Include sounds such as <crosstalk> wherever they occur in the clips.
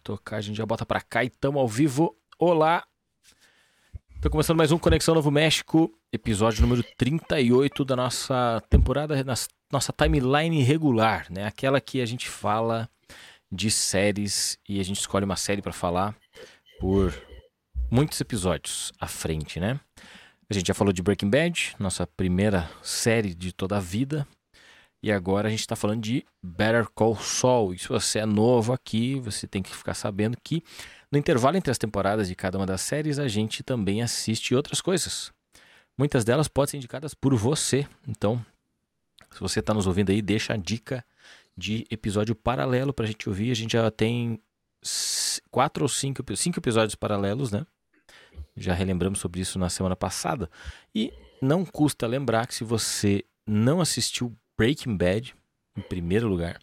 Tocar, a gente já bota pra cá e tamo ao vivo. Olá! Tô começando mais um Conexão Novo México, episódio número 38 da nossa temporada, nossa timeline regular, né? Aquela que a gente fala de séries e a gente escolhe uma série pra falar por muitos episódios à frente, né? A gente já falou de Breaking Bad, nossa primeira série de toda a vida. E agora a gente está falando de Better Call Saul. E se você é novo aqui, você tem que ficar sabendo que no intervalo entre as temporadas de cada uma das séries, a gente também assiste outras coisas. Muitas delas podem ser indicadas por você. Então, se você está nos ouvindo aí, deixa a dica de episódio paralelo para a gente ouvir. A gente já tem quatro ou cinco, cinco episódios paralelos, né? Já relembramos sobre isso na semana passada. E não custa lembrar que se você não assistiu Breaking Bad, em primeiro lugar,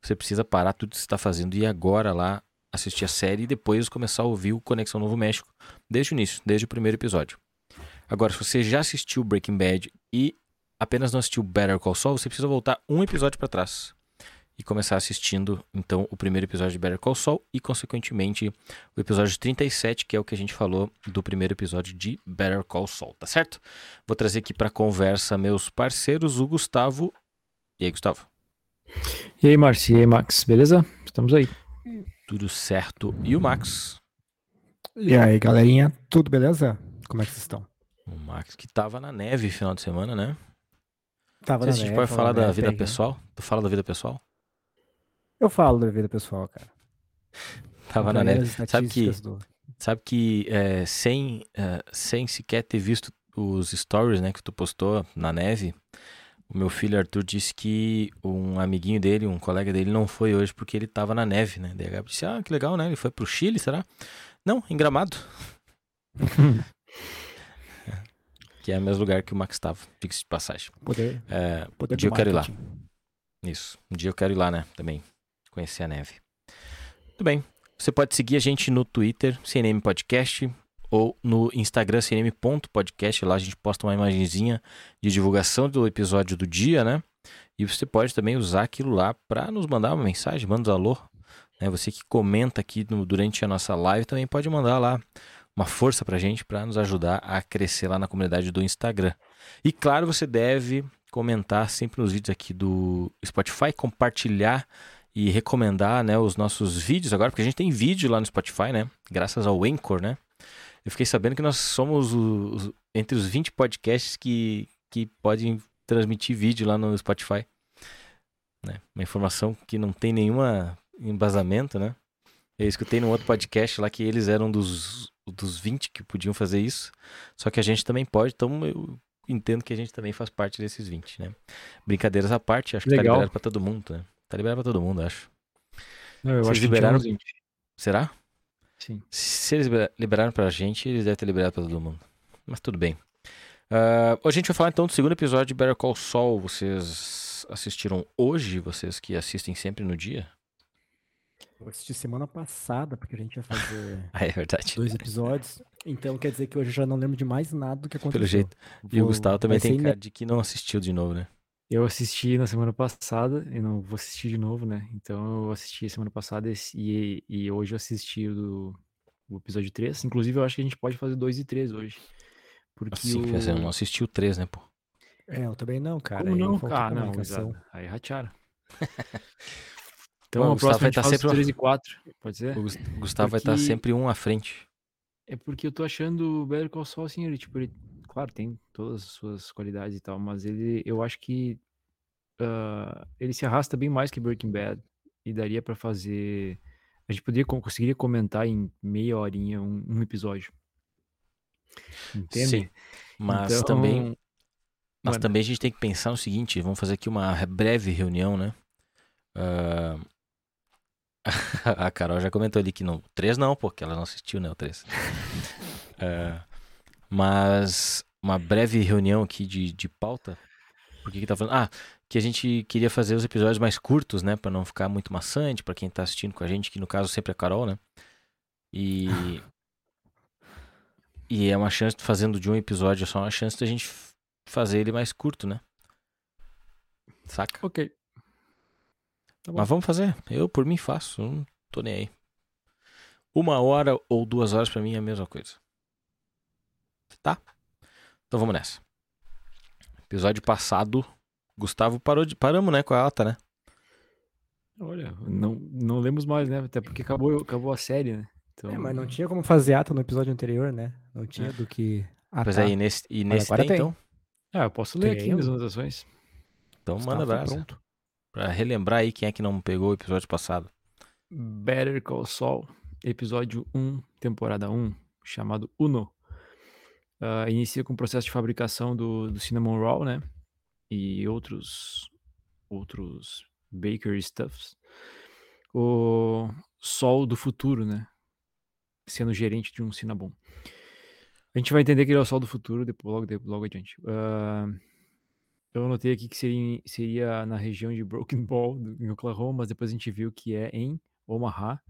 você precisa parar tudo que você está fazendo e agora lá assistir a série e depois começar a ouvir o Conexão Novo México desde o início, desde o primeiro episódio. Agora, se você já assistiu Breaking Bad e apenas não assistiu Better Call Saul, você precisa voltar um episódio para trás e começar assistindo então o primeiro episódio de Better Call Saul e consequentemente o episódio 37, que é o que a gente falou do primeiro episódio de Better Call Saul, tá certo? Vou trazer aqui para conversa meus parceiros, o Gustavo. E aí, Gustavo? E aí, Márcio? E aí, Max? Beleza? Estamos aí. Tudo certo? E o Max? E aí, galerinha, tudo beleza? Como é que vocês estão? O Max que tava na neve final de semana, né? Tava Não sei se a gente neve, pode falar na da neve, vida peguei. pessoal. Tu fala da vida pessoal? Eu falo da vida pessoal, cara. Tava na neve. Sabe que, do- sabe que é, sem, é, sem sequer ter visto os stories né, que tu postou na neve, o meu filho Arthur disse que um amiguinho dele, um colega dele, não foi hoje porque ele tava na neve, né? Daí a Gabi disse, ah, que legal, né? Ele foi pro Chile, será? Não, em Gramado. <laughs> que é o mesmo lugar que o Max estava, fixe de passagem. Poder, É, poder um dia eu quero ir lá. Isso. Um dia eu quero ir lá, né? Também. Conhecer a neve. Tudo bem. Você pode seguir a gente no Twitter, CNM Podcast, ou no Instagram, cnm.podcast. Lá a gente posta uma imagenzinha de divulgação do episódio do dia, né? E você pode também usar aquilo lá para nos mandar uma mensagem, manda um alô. Né? Você que comenta aqui no- durante a nossa live também pode mandar lá uma força pra gente para nos ajudar a crescer lá na comunidade do Instagram. E claro, você deve comentar sempre nos vídeos aqui do Spotify, compartilhar e recomendar né, os nossos vídeos agora, porque a gente tem vídeo lá no Spotify, né? Graças ao Anchor, né? Eu fiquei sabendo que nós somos os- entre os 20 podcasts que, que podem transmitir vídeo lá no Spotify. Né? Uma informação que não tem nenhuma embasamento, né? Eu escutei num outro podcast lá que eles eram dos, dos 20 que podiam fazer isso. Só que a gente também pode, então eu entendo que a gente também faz parte desses 20, né? Brincadeiras à parte, acho que tá Legal. liberado pra todo mundo, né? Tá liberado pra todo mundo, acho. Não, eu Vocês acho que liberaram- liberaram... gente. Será? Sim. Se eles libera- liberaram pra gente, eles devem ter liberado pra todo mundo. Mas tudo bem. Ah, hoje a gente vai falar então do segundo episódio de Better Call Saul. Vocês assistiram hoje? Vocês que assistem sempre no dia? Eu assisti semana passada, porque a gente ia fazer <laughs> Ah, é verdade. dois episódios. Então quer dizer que hoje eu já não lembro de mais nada do que aconteceu. Pelo jeito. E o Gustavo também tem cara de que não assistiu de novo, né? Eu assisti na semana passada e não vou assistir de novo, né? Então eu assisti semana passada e, e hoje eu assisti o, do, o episódio 3. Inclusive eu acho que a gente pode fazer 2 e 3 hoje. Porque Assim, o... você não assistiu três, né, pô? É, eu também não, cara. Como não? faltou Ah, não, exato. Aí ratearam. Bom, <laughs> Então o a Gustavo próxima vai gente tá sempre- 3 e 4, pode ser? O Gus- Gustavo vai estar Porque- sempre um à frente. É porque eu tô achando o Better Call Saul, assim, ele, tipo, ele, claro, tem todas as suas qualidades e tal, mas ele, eu acho que ah, ele se arrasta bem mais que Breaking Bad e daria pra fazer, a gente poderia, con- conseguiria comentar em meia horinha um, um episódio. Entende? Sim. Mas Então, também Mas mano, também a gente tem que pensar no seguinte, vamos fazer aqui uma breve reunião, né? Ah, <laughs> A Carol já comentou ali que no 3 não, porque ela não assistiu, né, o 3. É, <laughs> mas uma breve reunião aqui de, de pauta. Por que que tá falando? Ah, que a gente queria fazer os episódios mais curtos, né, Pra não ficar muito maçante pra quem tá assistindo com a gente, que no caso sempre é a Carol, né? E <laughs> e é uma chance fazendo de um episódio é só uma chance da gente fazer ele mais curto, né? Saca? Ok. Tá. Mas vamos fazer. Eu, por mim, faço. Não tô nem aí. Uma hora ou duas horas pra mim é a mesma coisa. Tá? Então vamos nessa. Episódio passado, Gustavo parou de. Paramos, né, com a ata, né? Olha, não, não lemos mais, né? Até porque acabou, acabou a série, né? Então, É, mas não tinha como fazer ata no episódio anterior, né? Não tinha do que. Pois atar. é, e nesse, e nesse agora tem, tem. então. Ah, eu posso ler aqui Tenho. nas anotações. Então manda Gustavo tá brasa. pronto. Pra relembrar aí quem é que não pegou o episódio passado. Better Call Saul, episódio 1, temporada 1, chamado Uno. Ah, inicia com o processo de fabricação do, do cinnamon roll, né? E outros outros bakery stuffs. O Sol do futuro, né? Sendo gerente de um cinnabon. A gente vai entender que ele é o Sol do futuro depois, logo, depois, logo adiante. Ah, eu anotei aqui que seria, seria na região de Broken Ball, do- em Oklahoma, mas depois a gente viu que é em Omaha.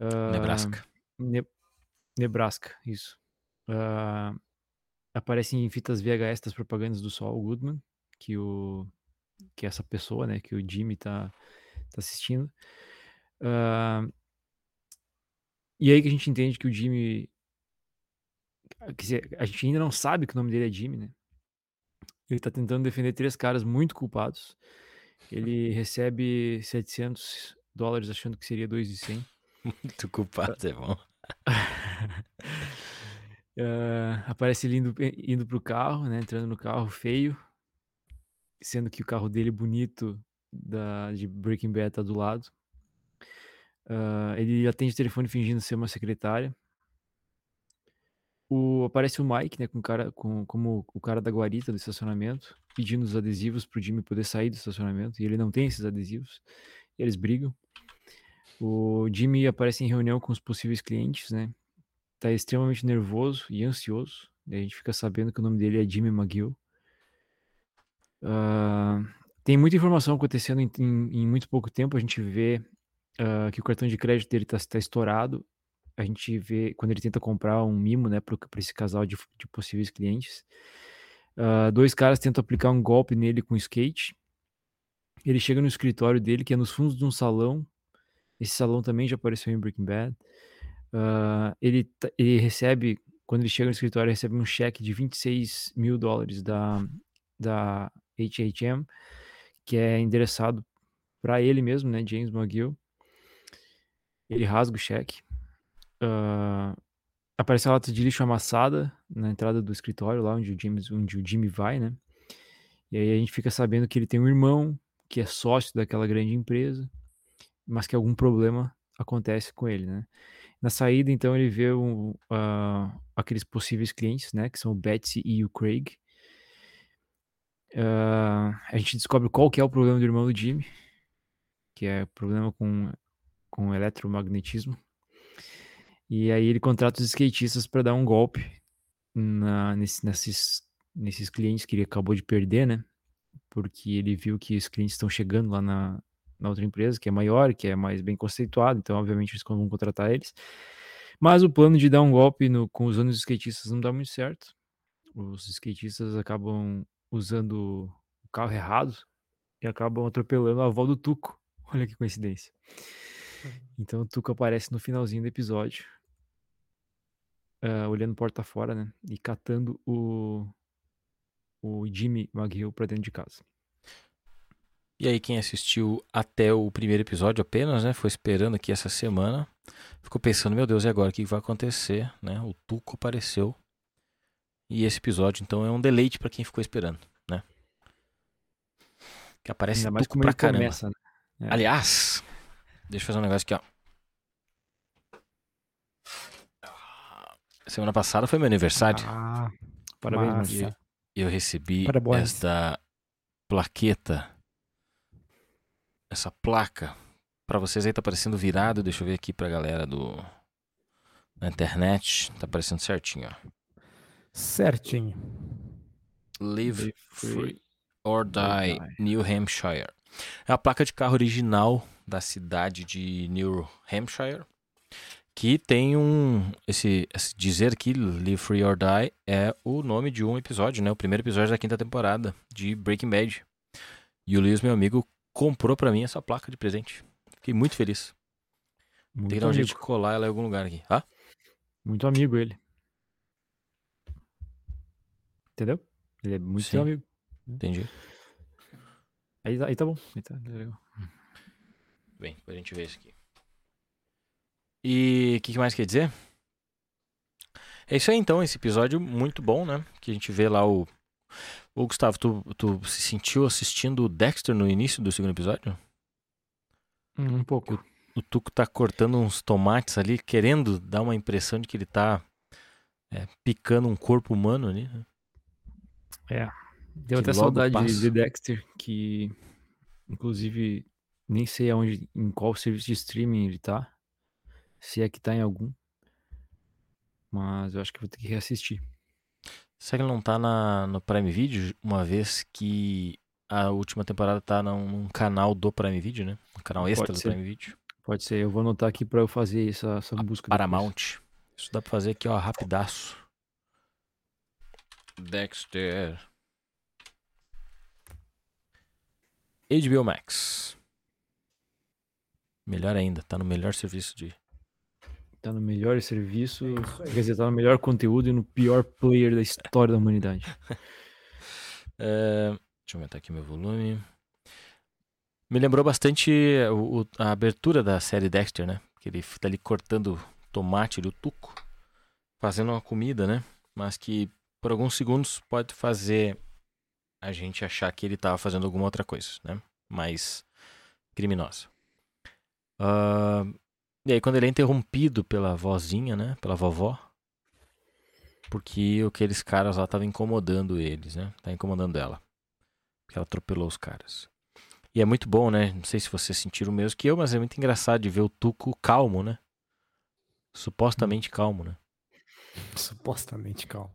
Ah, Nebraska. Ne- Nebraska, isso. Ah, aparece em fitas VHS das propagandas do Saul Goodman, que o que essa pessoa, né, que o Jimmy tá, tá assistindo. Ah, e aí que a gente entende que o Jimmy quer dizer, a gente ainda não sabe que o nome dele é Jimmy, né? Ele tá tentando defender três caras muito culpados. Ele <laughs> recebe 700 dólares achando que seria 2,100. Muito culpado, é bom. <laughs> Ah, aparece ele indo, indo pro carro, né? Entrando no carro feio. Sendo que o carro dele bonito da, de Breaking Bad tá do lado. Ah, ele atende o telefone fingindo ser uma secretária. O, aparece o Mike, né? Com cara, com, como o cara da guarita do estacionamento, pedindo os adesivos pro Jimmy poder sair do estacionamento. E ele não tem esses adesivos. Eles brigam. O Jimmy aparece em reunião com os possíveis clientes, né? Tá extremamente nervoso e ansioso. E a gente fica sabendo que o nome dele é Jimmy McGill. Ah, tem muita informação acontecendo em, em- em muito pouco tempo. A gente vê ah, que o cartão de crédito dele tá, tá estourado. A gente vê quando ele tenta comprar um mimo, né, para esse casal de, de possíveis clientes. Ah, dois caras tentam aplicar um golpe nele com skate. Ele chega no escritório dele, que é nos fundos de um salão. Esse salão também já apareceu em Breaking Bad. Ah, ele, ele recebe, quando ele chega no escritório, recebe um cheque de 26 mil dólares da, da HHM, que é endereçado para ele mesmo, né, James McGill. Ele rasga o cheque. Ah, aparece a lata de lixo amassada na entrada do escritório, lá onde o, James, onde o Jimmy vai, né? E aí a gente fica sabendo que ele tem um irmão que é sócio daquela grande empresa, mas que algum problema acontece com ele, né? Na saída, então, ele vê um, ah, aqueles possíveis clientes, né? Que são o Betsy e o Craig. Ah, a gente descobre qual que é o problema do irmão do Jimmy, que é problema com, com eletromagnetismo. E aí ele contrata os skatistas para dar um golpe na, nesse- nesses, nesses clientes que ele acabou de perder, né? Porque ele viu que os clientes estão chegando lá na, na outra empresa, que é maior, que é mais bem conceituado, então obviamente eles vão contratar eles. Mas o plano de dar um golpe no, com usando os skatistas não dá muito certo. Os skatistas acabam usando o carro errado e acabam atropelando a avó do Tuco. <laughs> Olha que coincidência. Então o Tuco aparece no finalzinho do episódio, ah, olhando porta fora, né? E catando o, o Jimmy McGill pra dentro de casa. E aí, quem assistiu até o primeiro episódio apenas, né? Foi esperando aqui essa semana. Ficou pensando, meu Deus, e agora? O que vai acontecer? Né? O Tuco apareceu. E esse episódio, então, é um deleite pra quem ficou esperando, né? Que aparece Ainda Tuco pra caramba. começa, né? É. Aliás, deixa eu fazer um negócio aqui, ó. Semana passada foi meu aniversário. Ah, Parabéns. Maria. E eu recebi Parabéns. esta plaqueta, essa placa pra vocês aí tá aparecendo virado. Deixa eu ver aqui pra galera do na internet. Tá aparecendo certinho, ó. Certinho. Live Live Free Free or Die, Die. New Hampshire. É a placa de carro original da cidade de New Hampshire. Que tem um. Esse, esse dizer aqui, Live Free or Die, é o nome de um episódio, né? O primeiro episódio da quinta temporada de Breaking Bad. E o Luiz, meu amigo, comprou pra mim essa placa de presente. Fiquei muito feliz. Muito Tem que dar um jeito de colar ela em algum lugar aqui. Ah? Muito amigo ele. Entendeu? Ele é muito Sim. amigo. Entendi. Aí, tá- aí tá bom. Aí tá legal. Bem, pra gente ver isso aqui. E o que, que mais quer dizer? É isso aí então, esse episódio muito bom, né? Que a gente vê lá o. Ô Gustavo, tu, tu se sentiu assistindo o Dexter no início do segundo episódio? Um pouco. O Tuco tá cortando uns tomates ali, querendo dar uma impressão de que ele tá é, picando um corpo humano ali. né? Deu que até saudade passa. de Dexter, que inclusive nem sei aonde, em qual serviço de streaming ele tá. Se é que tá em algum. Mas eu acho que vou ter que reassistir. Será que ele não tá na, no Prime Video, uma vez que a última temporada tá num, canal do Prime Video, né? Um canal extra do ser. Prime Video. Pode ser, eu vou anotar aqui pra eu fazer essa, essa busca. depois. Paramount. Isso dá pra fazer aqui, ó, rapidaço. Dexter. HBO Max. Melhor ainda, tá no melhor serviço de. Tá no melhor serviço, É quer dizer, tá no melhor conteúdo e no pior player da história da humanidade. <laughs> É, deixa eu aumentar aqui meu volume. Me lembrou bastante o- o- a abertura da série Dexter, né? Que ele tá ali cortando tomate do tuco, fazendo uma comida, né? Mas que por alguns segundos pode fazer a gente achar que ele tava fazendo alguma outra coisa, né? Mais criminosa. Ah, e aí quando ele é interrompido pela vozinha, né? Pela vovó, porque aqueles caras lá estavam incomodando eles, né? Tá incomodando ela. Porque ela atropelou os caras. E é muito bom, né? Não sei se vocês sentiram o mesmo que eu, mas é muito engraçado de ver o Tuco calmo, né? Supostamente calmo, né? Supostamente calmo.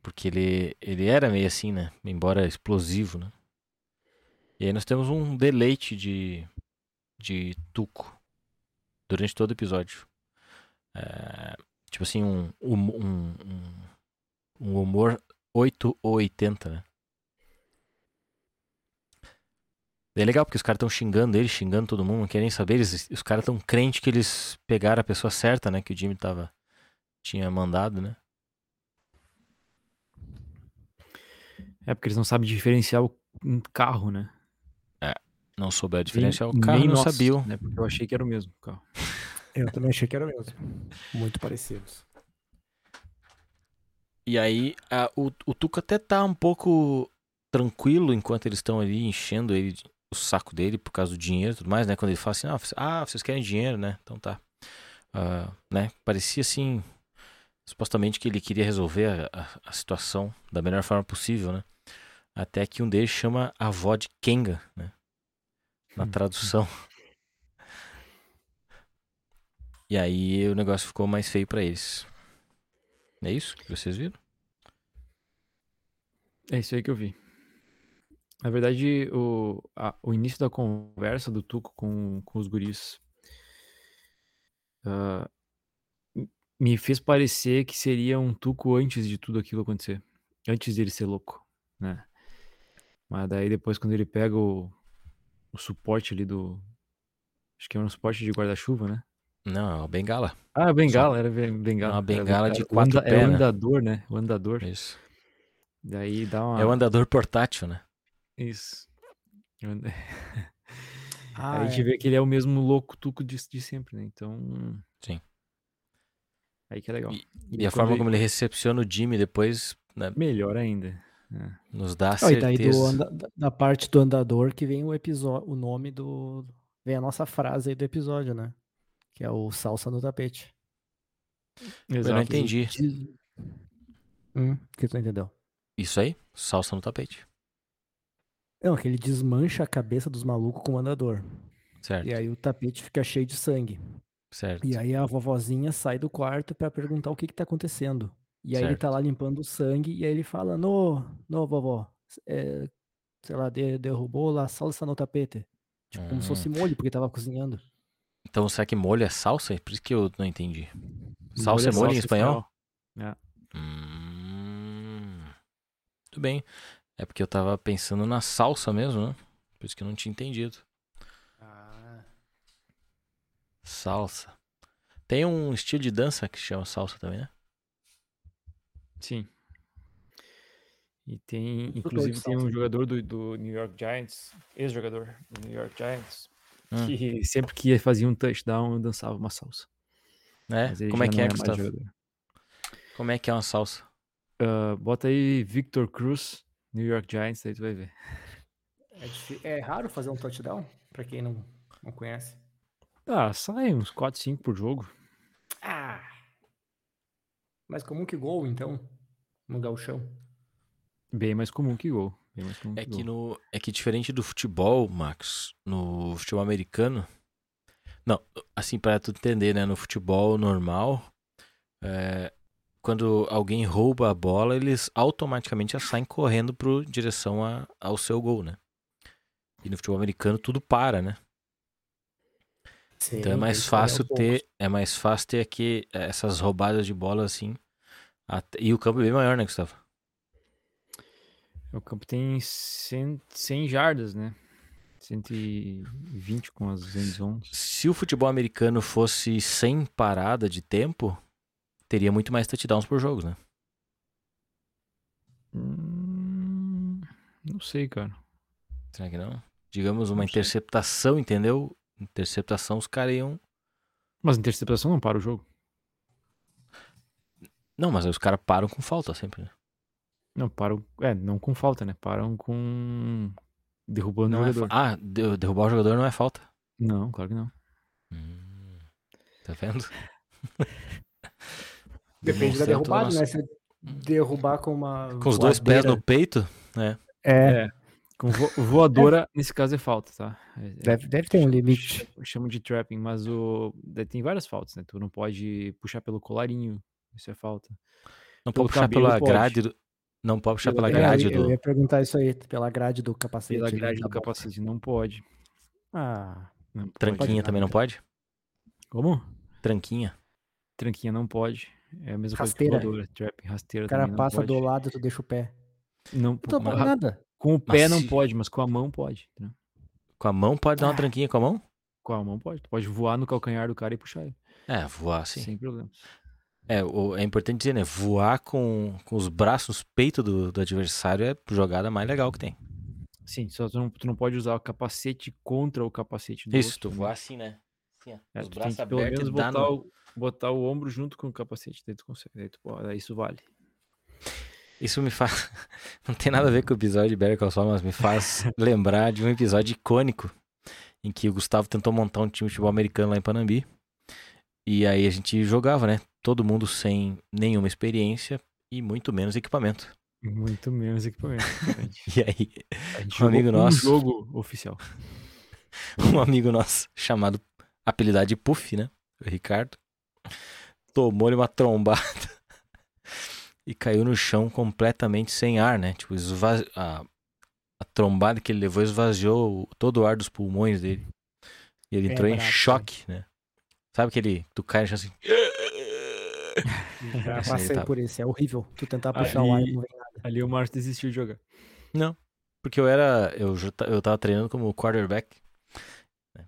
Porque ele, ele era meio assim, né? Embora explosivo, né? E aí nós temos um deleite de, de Tuco durante todo o episódio. É, tipo assim, um, um, um, um- um humor 8 ou 80, né? É legal porque os caras estão xingando ele, xingando todo mundo, não querem saber. Eles, os caras estão crentes que eles pegaram a pessoa certa, né? Que o Jimmy tava, tinha mandado, né? É porque eles não sabem diferenciar o- um carro, né? Não souber a Nem- diferença. O carro nem não sabia. Né? Porque eu achei que era o mesmo carro. Eu também achei que era o mesmo. Muito parecidos. E aí, a- o, o Tuca até tá um pouco tranquilo enquanto eles estão ali enchendo ele, o saco dele por causa do dinheiro e tudo mais, né? Quando ele fala assim, ah, vocês- ah, vocês querem dinheiro, né? Então tá. Ah, né? Parecia assim, supostamente que ele queria resolver a, a- a situação da melhor forma possível, né? Até que um deles chama a avó de Kenga, né? Na Hum. tradução. E aí o negócio ficou mais feio pra eles. É isso que vocês viram? É isso aí que eu vi. Na verdade, o, a- o início da conversa do Tuco com, com os guris m- me fez parecer que seria um Tuco antes de tudo aquilo acontecer. Antes dele ser louco, né? Mas daí depois quando ele pega o, o suporte ali do... Acho que é um suporte de guarda-chuva, né? Não, é uma bengala. Ah, bengala, era ben- bengala. uma era bengala de o quatro anda- É o pés, né? andador, né? O andador. Isso. Daí dá uma... É o andador portátil, né? Isso. O Ah, <laughs> Aí a gente é. vê que ele é o mesmo louco tuco de, de sempre, né? Então. Sim. Aí que é legal. E- E E a forma ele- como ele recepciona o Jimmy depois né, Melhor ainda. É. nos dá a Ah, e daí certeza. do anda- da- parte do andador que vem o episódio, o nome do. Vem a nossa frase aí do episódio, né? Que é o salsa no tapete. Eu não Exato. entendi. Hum, o que tu não entendeu? Isso aí, salsa no tapete. Não, que ele desmancha a cabeça dos malucos com o andador. Certo, E aí o tapete fica cheio de sangue. certo. E aí a vovozinha sai do quarto pra perguntar o que que tá acontecendo. E aí ele tá Certo. lá limpando o sangue e aí ele fala, no, no, vovó, é, sei lá, de- derrubou lá salsa no tapete. Tipo, como se Hum. fosse molho, porque tava cozinhando. Então será que molho é salsa? Por isso que eu não entendi. Molho Salsa é molho em espanhol? É. Hum, Tudo bem. É porque eu tava pensando na salsa mesmo, né? Por isso que eu não tinha entendido. Salsa. Tem um estilo de dança que chama salsa também, né? Sim. E tem, inclusive, tem um jogador do, do New York Giants, ex-jogador do New York Giants, Hum. que sempre que ia fazia um touchdown, dançava uma salsa. É? Como é que é, Gustavo? Como é que é uma salsa? Ah, bota aí Victor Cruz, New York Giants, aí tu vai ver. É, é raro fazer um touchdown, pra quem não, não conhece. Ah, sai uns 4, 5 por jogo. Ah! Mais comum que gol, então, no gauchão. Bem mais comum que gol. Bem mais comum É que que, gol. no, é que diferente do futebol, Max, no futebol americano. Não, assim, para tu entender, né? No futebol normal, é, quando alguém rouba a bola, eles automaticamente já saem correndo pro direção a- ao seu gol, né? E no futebol americano tudo para, né? Então é mais fácil ter, é mais fácil ter aqui eh, essas roubadas de bola assim. até- e o campo é bem maior, né, Gustavo? O campo tem 100, 100 jardas, né? 120 com as end zones. Se o futebol americano fosse sem parada de tempo, teria muito mais touchdowns por jogo, né? Hum, não sei, cara. Será que não? Digamos uma Não sei. interceptação, entendeu? Interceptação, os caras iam. Mas interceptação não para o jogo. Não, mas os caras param com falta sempre, né? Não, param. É, não com falta, né? Param com. Derrubando o Não é jogador. fa- Ah, de- derrubar o jogador não é falta. Não, claro que não. Hum, tá vendo? <laughs> Depende da derrubada, nossa- né? Se derrubar com uma. Com os dois pés no peito, né? É, É. Com vo- voadora, nesse caso é falta, tá? É- é- deve, deve ter um limite. ch- Chama de trapping, mas o. Tem várias faltas, né? Tu não pode puxar pelo colarinho. Isso é falta. Não Pelo pode puxar cabelo pela pode. grade do. Não pode puxar pela Pela grade eu, eu do. ia perguntar isso aí, pela grade do capacete. Pela ali grade da do capacete, não pode. Ah, Não pode. Tranquinha também não pode? Como? Tranquinha. Tranquinha não pode. É a mesma Rasteira. coisa que voadora, trapping, rasteira o cara não passa do lado, tu deixa o pé. Não, Não falando nada. Com o pé Mas não se- pode, mas com a mão pode. entendeu? Com a mão pode dar uma Ah. tranquinha com a mão? Com a mão pode. Tu pode voar no calcanhar do cara e puxar ele. É, voar sim. Sem problema. É, é importante dizer, né? Voar com, com os braços peito do, do adversário é a jogada mais legal que tem. Sim, só tu não, tu não pode usar o capacete contra o capacete do Isso, outro. tu né? voar assim, né? Assim, ó, É, os tem braços que pelo abertos menos botar, no... o, botar o ombro junto com o capacete, daí tu consegue. Daí, tu, daí isso vale. Isso me faz. <laughs> Não tem nada a ver com o episódio de Better Call Saul, mas me faz <laughs> lembrar de um episódio icônico em que o Gustavo tentou montar um time de futebol americano lá em Panambi. E aí a gente jogava, né? Todo mundo sem nenhuma experiência e muito menos equipamento. Muito menos equipamento. <laughs> E aí, Um amigo um nosso. jogo oficial. um amigo nosso chamado apelidado de Puff, né? O Ricardo. Tomou-lhe uma trombada e caiu no chão completamente sem ar, né? Tipo, esvazi... a, a trombada que ele levou esvaziou todo o ar dos pulmões dele. E ele É entrou em choque, né? Sabe aquele. Tu cai no chão assim. Já Assim, passei tá. por isso, é horrível. Tu tentar puxar o ar Ali- e não vem nada. Ali o Márcio desistiu de jogar. Porque eu era. Eu, eu tava treinando como quarterback. né?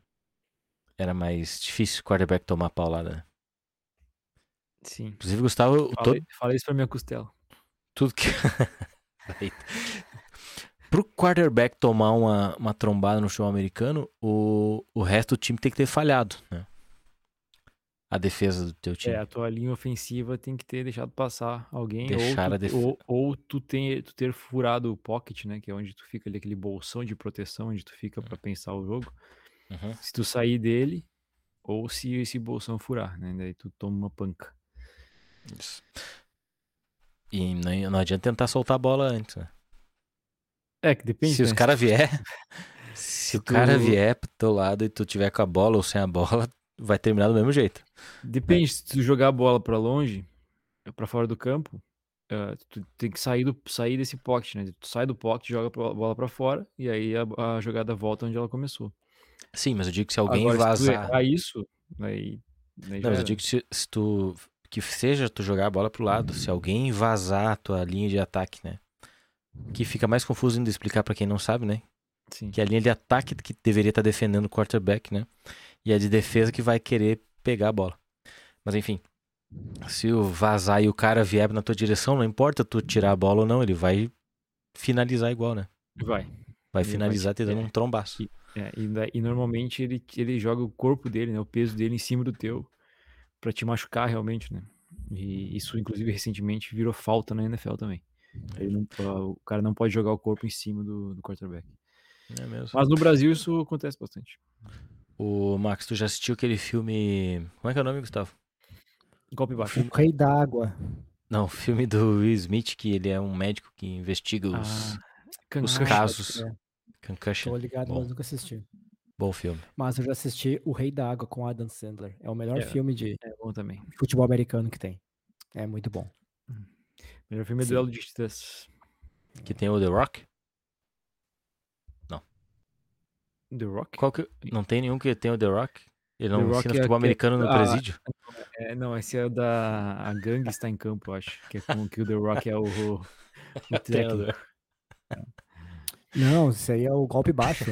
Era mais difícil o quarterback tomar paulada, né? Sim. Inclusive, Gustavo, o todo, fala isso pra minha costela. tudo que. <laughs> Pro quarterback tomar uma, uma trombada no show americano, o, o resto do time tem que ter falhado, né? A defesa do teu time. É, a tua linha ofensiva tem que ter deixado passar alguém Deixar ou, a tu, def- ou, ou tu, ter, tu ter furado o pocket, né? Que é onde tu fica ali, aquele bolsão de proteção, onde tu fica pra pensar o jogo. Uhum. Se tu sair dele, ou se esse bolsão furar, né? Daí tu toma uma panca. Isso. E não, não adianta tentar soltar a bola antes, né? É, que depende. se os né? caras vier. Se <laughs> Se o cara tu- vier pro teu lado e tu tiver com a bola ou sem a bola, vai terminar do mesmo jeito. Depende, se tu jogar a bola pra longe, pra fora do campo, eh, tu tem que sair, do, sair desse pocket, né? Tu sai do pocket, joga a bola pra fora e aí a, a jogada volta onde ela começou. Sim, mas eu digo que se alguém Agora, se tu vazar. errar isso, aí, aí Não, mas eu digo que se, se tu. Que seja tu jogar a bola pro lado, se alguém vazar a tua linha de ataque, né? Que fica mais confuso ainda explicar pra quem não sabe, né? Sim. Que é a linha de ataque que deveria estar defendendo o quarterback, né? E a de defesa que vai querer pegar a bola. Mas enfim. Se o vazar e o cara vier na tua direção, não importa tu tirar a bola ou não, ele vai finalizar igual, né? Vai. Vai Ele finalizar te- te dando é. um trombaço. É, e, e normalmente ele, ele joga o corpo dele, né? O peso dele em cima do teu. Pra te machucar realmente, né? E isso, inclusive, recentemente virou falta na NFL também. Ele não- o cara não pode jogar o corpo em cima do, do quarterback. É mesmo. Mas no Brasil isso acontece bastante. O Max, tu já assistiu aquele filme. Como é que é o nome, Gustavo? Golpe baixo. O rei d'água. Não, o filme do Will Smith, que ele é um médico que investiga os, Ah, os casos. é. Concussion. Tô ligado, Bom. mas nunca assisti. Bom filme. Mas eu já assisti O Rei da Água com Adam Sandler. É o melhor É. filme de É bom também. futebol americano que tem. É muito bom. Melhor filme é Sim. Duelo de Titãs. Que tem o The Rock. The Rock? Qual que... Não tem nenhum que tem o The Rock? Ele não The Rock ensina é futebol aquele- americano no Ah, presídio? É, não, esse é o da A Gangue Está em Campo, eu acho. Que é com que o The Rock é o, o, <laughs> o técnico. Não, isso aí é o golpe baixo.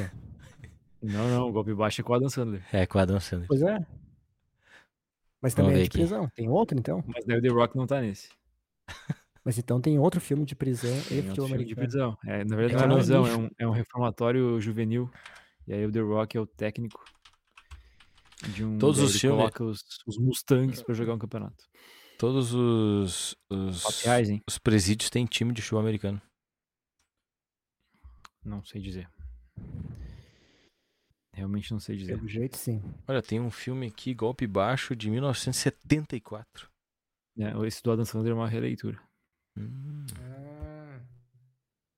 Não, não, o golpe baixo é com o Adam Sandler. É, com o Adam Sandler. pois é. Mas também é de aqui. prisão. Tem outro, então? Mas daí o The Rock não tá nesse. <laughs> Mas então tem outro filme de prisão e Tem outro futebol filme de americano. prisão. É, na verdade, É não é um prisão, é um, é um reformatório juvenil. E aí o The Rock é o técnico de um. Todos os filmes- coloca os, os Mustangs pra jogar um campeonato. Todos os, os, reais, os presídios têm time de futebol americano. Não sei dizer. Realmente não sei dizer. Pelo jeito, sim. Olha, tem um filme aqui, Golpe Baixo, de 1974. É, esse do Adam Sandler é uma releitura. Hum,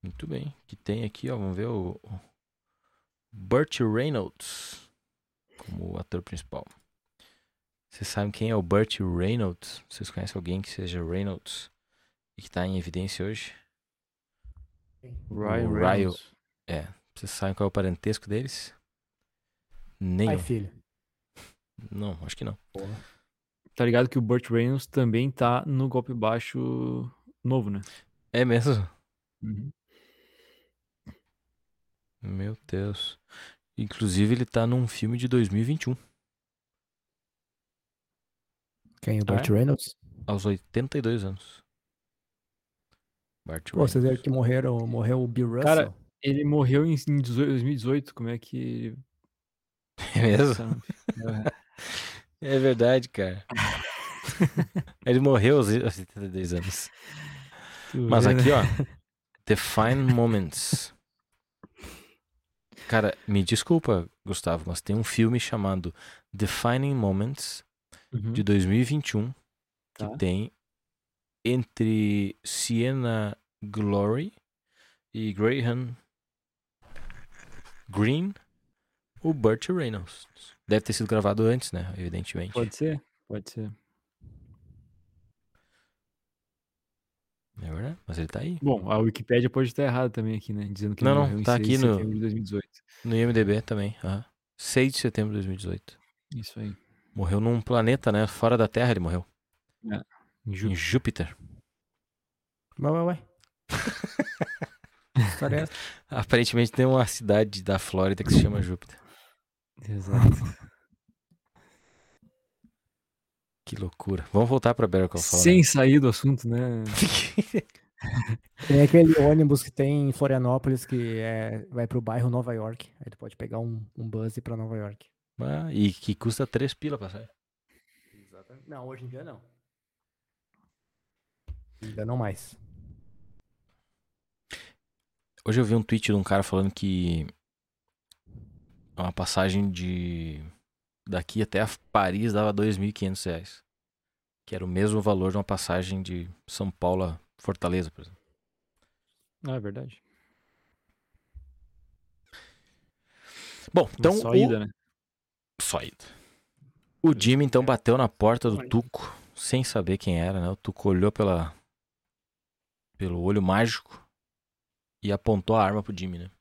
muito bem. Que tem aqui, ó, vamos ver o, o Burt Reynolds como o ator principal. Vocês sabem quem é o Burt Reynolds? Vocês conhecem alguém que seja Reynolds e que tá em evidência hoje? Ryan Reynolds. Vocês sabem qual é o parentesco deles? Nenhum. Pai, filho. Não, acho que não. Tá ligado que o Burt Reynolds também tá no golpe baixo novo, né? É mesmo? Uhum. Meu Deus. Inclusive, ele tá num filme de 2021, Quem? O Ah, Burt é? Reynolds? aos 82 anos. Bart Pô, vocês viram Reynolds. que morreram, morreu o Bill Russell? Cara, Ele morreu em em 18 2018. Como é que. É mesmo? <laughs> É verdade, cara. <laughs> ele morreu aos 82 anos. Tu Mas vê, né? aqui, ó. <laughs> Define Moments. Cara, me desculpa, Gustavo, mas tem um filme chamado Defining Moments Uhum. de 2021 que Tá. tem entre Sienna Glory e Graham Green o Burt Reynolds. Deve ter sido gravado antes, né? Evidentemente. Pode ser, pode ser. É verdade, mas ele tá aí. Bom, a Wikipédia pode estar errada também aqui, né? Dizendo que Não, ele não, morreu em tá 6 aqui de no- setembro de 2018. No IMDB também. aham. 6 de setembro de 2018. Isso aí. Morreu num planeta, né? Fora da Terra ele morreu. Em Em. Júpiter. Vai, vai, vai. Que história é? <laughs> Aparentemente tem uma cidade da Flórida que se chama Júpiter. Exato. <laughs> Que loucura. Vamos voltar pra Better Call Saul. Sem sair do assunto, né? <laughs> Tem aquele ônibus que tem em Florianópolis que é, vai pro bairro Nova York. Aí tu pode pegar um, um bus e ir pra Nova York. Ah, e que custa 3 pila pra sair. Exatamente. Não, hoje em dia não. Ainda não mais. Hoje eu vi um tweet de um cara falando que uma passagem de daqui até a Paris dava 2.500 reais. Que era o mesmo valor de uma passagem de São Paulo a Fortaleza, por exemplo. Ah, é verdade. Bom, então. Só o... ida, né? Só ida. O Jimmy então é. bateu na porta do. Tuco, sem saber quem era, né? O Tuco olhou pela... pelo olho mágico e apontou a arma pro Jimmy, né?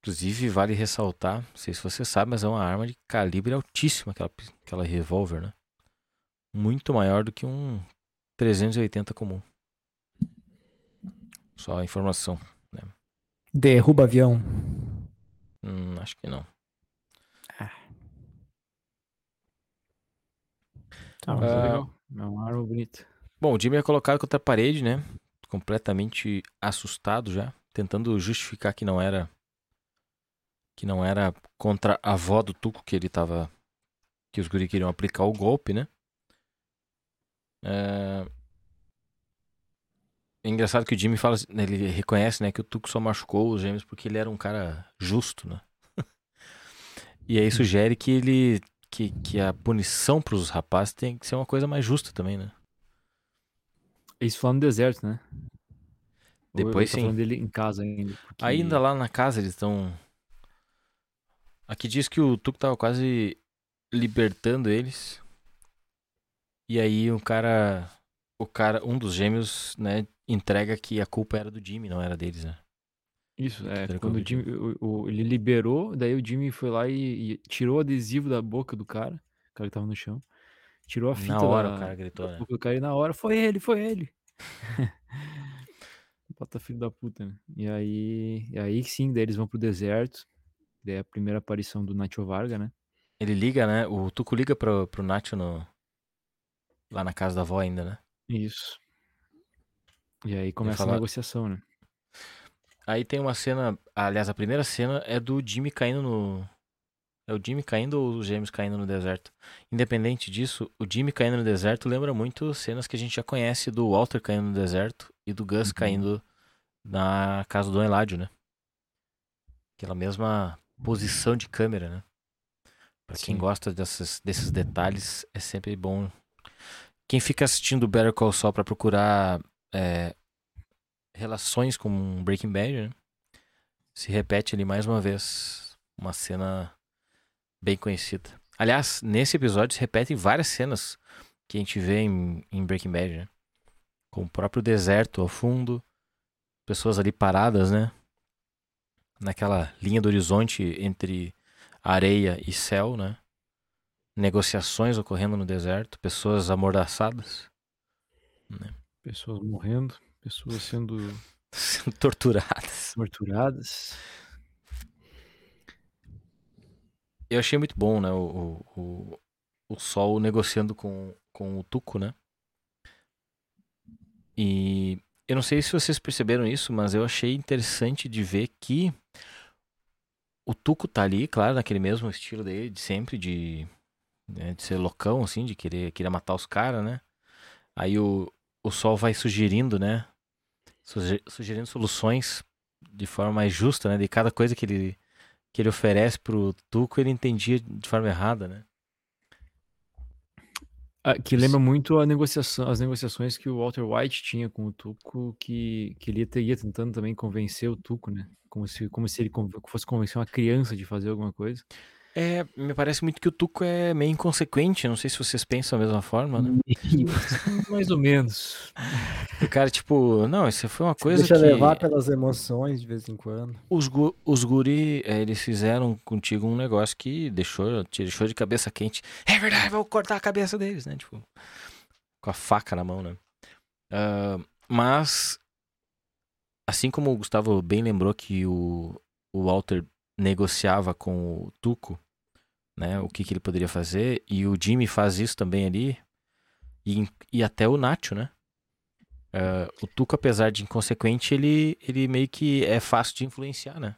Inclusive, vale ressaltar, não sei se você sabe, mas é uma arma de calibre altíssimo, aquela, aquela revólver, né? Muito maior do que um 380 comum. Só a informação. Derruba avião. Hum, acho que não. Ah, mas é Ah. legal. É uma arma bonita. Bom, o Jimmy é colocado contra a parede, né? Completamente assustado já, tentando justificar que não era que não era contra a avó do Tuco que ele tava que os guri queriam aplicar o golpe, né? É... é engraçado que o Jimmy fala, né, ele reconhece, né, que o Tuco só machucou os gêmeos porque ele era um cara justo, né? <laughs> e aí sugere que ele que, que a punição para os rapazes tem que ser uma coisa mais justa também, né? Isso falando no deserto, né? Depois tá sim. falando dele em casa ainda. porque- Ainda lá na casa eles estão. Aqui diz que o Tuco tava quase libertando eles. E aí o cara. O cara, um dos gêmeos, né, entrega que a culpa era do Jimmy, não era deles, né? Isso, é. Quando o? Jimmy, o- o- ele liberou, daí o Jimmy foi lá e, e tirou o adesivo da boca do cara. O cara que tava no chão. Tirou a fita Na hora da, o cara gritou, da né? boca do cara e na hora foi ele, foi ele. <laughs> Bota filho da puta, né? E aí, e aí sim, daí eles vão pro deserto. Daí é a primeira aparição do Nacho Varga, né? Ele liga, né? O Tuco liga pro, pro Nacho no. Lá na casa da avó ainda, né? Isso. E aí começa a negociação, né? Aí tem uma cena. Aliás, a primeira cena é do Jimmy caindo no. É o Jimmy caindo ou os gêmeos caindo no deserto? Independente disso, o Jimmy caindo no deserto lembra muito cenas que a gente já conhece do Walter caindo no deserto e do Gus Uhum. caindo na casa do Eládio, né? Aquela mesma posição de câmera, né? Pra quem Sim. gosta dessas, desses detalhes, é sempre bom. Quem fica assistindo Better Call Saul pra procurar é, relações com Breaking Bad, né? Se repete ali mais uma vez uma cena bem conhecida. Aliás, nesse episódio se repetem várias cenas que a gente vê em, em Breaking Bad, né? Com o próprio deserto ao fundo, pessoas ali paradas, né? Naquela linha do horizonte entre areia e céu, né? Negociações ocorrendo no deserto, pessoas amordaçadas, Pessoas morrendo, pessoas sendo <laughs> sendo torturadas. torturadas. Eu achei muito bom, né? O, o, o, o Sol negociando com, com o Tuco, né? E eu não sei se vocês perceberam isso, mas eu achei interessante de ver que o Tuco tá ali, claro, naquele mesmo estilo dele de sempre, de, né, de ser loucão, assim, de querer, querer matar os caras, né? Aí o, o Sol vai sugerindo, né? Suge- Sugerindo soluções de forma mais justa, né? De cada coisa que ele, que ele oferece pro Tuco, ele entendia de forma errada, né? Ah, que lembra muito a negociação, as negociações que o Walter White tinha com o Tuco, que, que ele ia, tentando também convencer o Tuco, né? Como se, como se ele fosse convencer uma criança de fazer alguma coisa. É, me parece muito que o Tuco é meio inconsequente, não sei se vocês pensam da mesma forma, né? Mais ou menos. O cara, tipo, não, isso foi uma coisa deixa que levar pelas emoções de vez em quando. os, gu- os guri, é, eles fizeram contigo um negócio que deixou, te deixou de cabeça quente. É verdade, vou cortar a cabeça deles, né? Tipo, com a faca na mão, né? Ah, mas, assim como o Gustavo bem lembrou que o, o Walter negociava com o Tuco, né? O que, que ele poderia fazer, e o Jimmy faz isso também ali, e, e até o Nacho, né? Ah, o Tuco, apesar de inconsequente, ele, ele meio que é fácil de influenciar, né?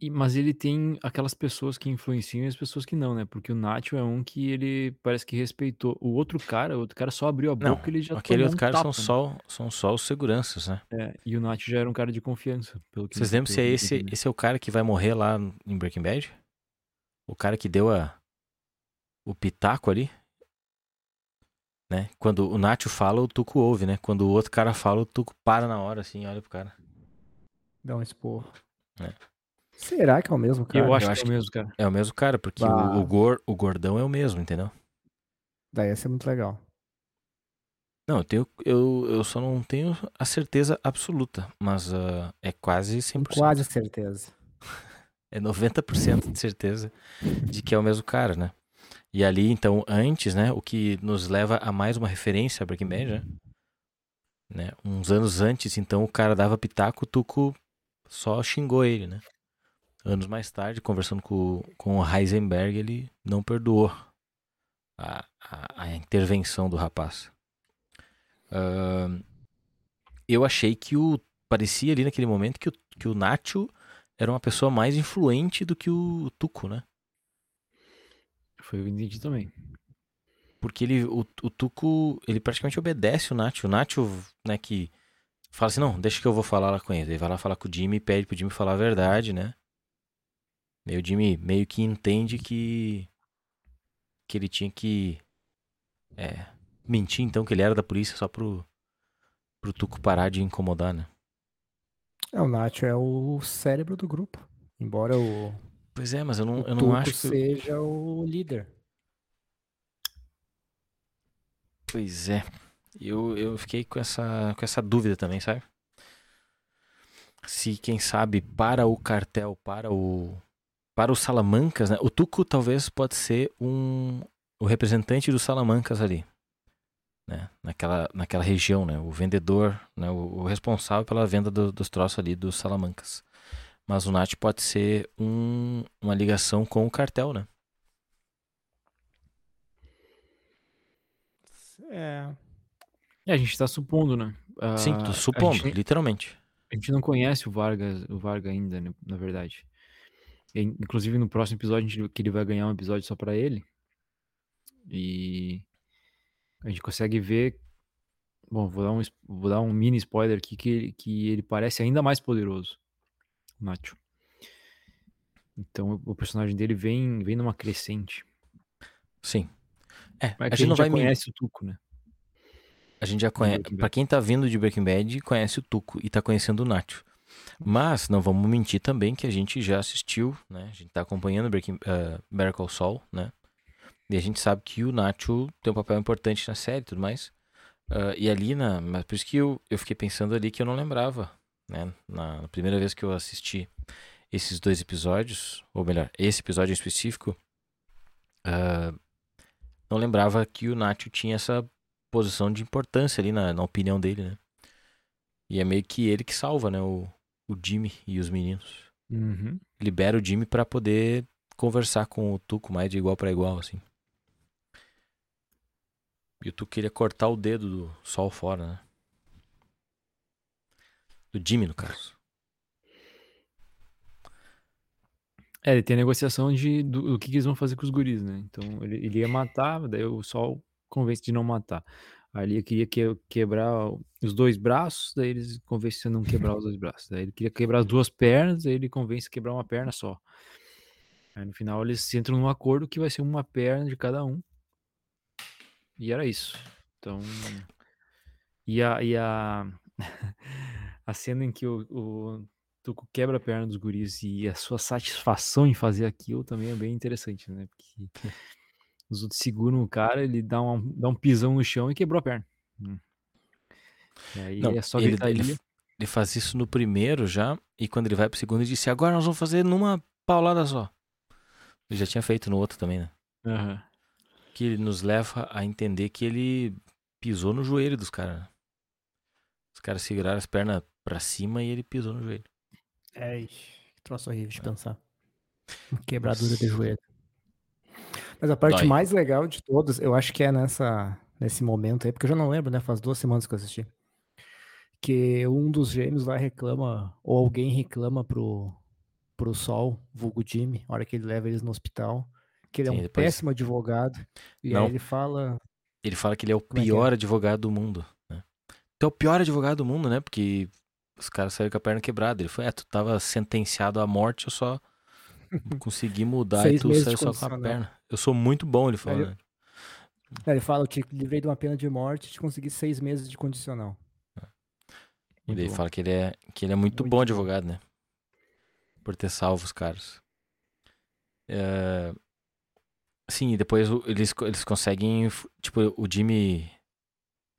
E- mas ele tem aquelas pessoas que influenciam e as pessoas que não, né? Porque o Nacho é um que ele parece que respeitou. O outro cara, o outro cara só abriu a Não, boca e ele já Aquele outro um cara são, tapa, né? só, são só os seguranças, né? É, e o Nacho já era um cara de confiança. Pelo que Vocês lembram se é esse, entendi. esse é o cara que vai morrer lá em Breaking Bad? O cara que deu a o pitaco ali? Né? Quando o Nacho fala, o Tuco ouve, né? Quando o outro cara fala, o Tuco para na hora, assim, olha pro cara. Dá um esporro. Será que é o mesmo cara? eu acho acho que é o mesmo, cara. É o mesmo cara, porque o, Bah. o, gor, o gordão é o mesmo, entendeu? Daí ia ser muito legal. Não, eu, tenho, eu, eu só não tenho a certeza absoluta, mas ah, é quase 100%. Quase certeza. É 90% de certeza de que é o mesmo cara, né? E ali, então, antes, né, o que nos leva a mais uma referência a Breaking Bad, né? né? Uns anos antes, então, o cara dava pitaco, o Tuco só xingou ele, né? Anos mais tarde, conversando com, com o Heisenberg, ele não perdoou a, a, a intervenção do rapaz. Ahn, eu achei que o. Parecia ali naquele momento que o, que o Nacho era uma pessoa mais influente do que o Tuco, né? Foi o que entendi também. Porque ele, o, o Tuco, ele praticamente obedece o Nacho. O Nacho, né, que fala assim, não, deixa que eu vou falar lá com ele. Ele vai lá falar com o Jimmy e pede pro Jimmy falar a verdade, né? E o Jimmy meio que entende que que ele tinha que é, mentir, então, que ele era da polícia só pro, pro Tuco parar de incomodar, né? É, o Nacho é o cérebro do grupo. Embora o, Pois é, mas eu não, eu não acho que... seja o líder. Pois é. Eu, eu fiquei com essa, com essa dúvida também, sabe? Se, quem sabe, para o cartel, para o para os Salamancas, né? O Tuco talvez pode ser um o representante dos Salamancas ali, né? Naquela, naquela região, né? O vendedor, né? O, o responsável pela venda do- dos troços ali dos Salamancas. Mas o Nath pode ser um, uma ligação com o cartel, né? É. É, a gente tá supondo, né? Sim, Ah, tô a supondo, gente- literalmente. A gente não conhece o Vargas, o Varga ainda, né, na verdade. E, inclusive no próximo episódio a gente, que ele vai ganhar um episódio só pra ele. E a gente consegue ver. Bom, vou dar um, vou dar um mini spoiler aqui que, ele- que ele parece ainda mais poderoso, o Nacho. Então o- personagem dele vem, vem numa crescente. Sim. É, Mas a que gente não já vai conhece o Tuco, né? A gente já conhece. Pra quem tá vindo de Breaking Bad, conhece o Tuco e tá conhecendo o Nacho. Mas não vamos mentir também que a gente já assistiu, né? A gente tá acompanhando Breaking, uh, Better Call Saul, né? E a gente sabe que o Nacho tem um papel importante na série e tudo mais. Ah, e ali, na, mas por isso que eu, eu fiquei pensando ali que eu não lembrava, né? Na, na primeira vez que eu assisti esses dois episódios, ou melhor, esse episódio em específico, ah, não lembrava que o Nacho tinha essa posição de importância ali na, na opinião dele, né? E é meio que ele que salva, né? O, o Jimmy e os meninos. Uhum. Libera o Jimmy pra poder conversar com o Tuco mais de igual pra igual, assim. E Tuco queria cortar o dedo do sol fora, né? Do Jimmy, no caso. É, ele tem a negociação de, do, do que, que eles vão fazer com os guris, né? Então ele, ele ia matar, daí o Sol convence de não matar. Aí ele queria que, quebrar os dois braços, daí eles convencem a não quebrar os dois braços. Daí ele queria quebrar as duas pernas, daí ele convence a quebrar uma perna só. Aí no final eles entram num acordo que vai ser uma perna de cada um. E era isso. Então. E a, e a, <laughs> a cena em que o, o Tuco quebra a perna dos guris e a sua satisfação em fazer aquilo também é bem interessante, né? Porque <laughs> os outros seguram o cara, ele dá um, dá um pisão no chão e quebrou a perna. Hum. E aí Não, é só ele, ele, ele faz isso no primeiro já, e quando ele vai pro segundo, ele disse: Agora nós vamos fazer numa paulada só. Ele já tinha feito no outro também, né? Aham. Que ele nos leva a entender que ele pisou no joelho dos caras. Os caras seguraram as pernas pra cima e ele pisou no joelho. É, que troço horrível de pensar. Quebradura de joelho. Mas a parte Dói. mais legal de todas, eu acho que é nessa, nesse momento aí, porque eu já não lembro, né? Faz duas semanas que eu assisti. Que um dos gêmeos lá reclama, ou alguém reclama pro, pro Sol, vulgo Jimmy, a hora que ele leva eles no hospital, que ele é Sim, um depois- péssimo advogado. E Não. aí ele fala. Ele fala que ele é o Como é é? pior advogado do mundo. Né? Tu é o pior advogado do mundo, né? Porque os caras saíram com a perna quebrada. Ele foi, é, tu tava sentenciado à morte, eu só <laughs> consegui mudar e tu saiu só com a condicional. perna. Eu sou muito bom, ele fala. Aí- né? Ele fala, eu te livrei de uma pena de morte e te consegui seis meses de condicional. E daí bom. fala que ele é, que ele é muito, Muito bom bom. advogado, né? por ter salvo os caras. É, Sim, e depois eles, eles conseguem. Tipo, o Jimmy.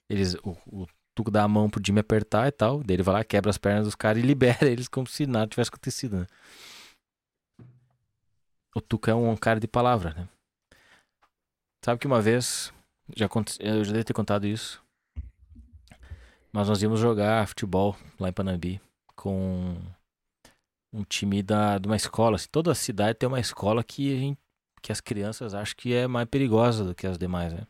Eles, o, o Tuco dá a mão pro Jimmy apertar e tal. Daí ele vai lá, quebra as pernas dos caras e <laughs> libera eles como se nada tivesse acontecido, né? O Tuco é um cara de palavra, né? Sabe que uma vez. Já, eu já devo ter contado isso. Mas nós íamos jogar futebol lá em Panambi com um time da, de uma escola. assim, toda cidade tem uma escola que, a gente, que as crianças acham que é mais perigosa do que as demais, né?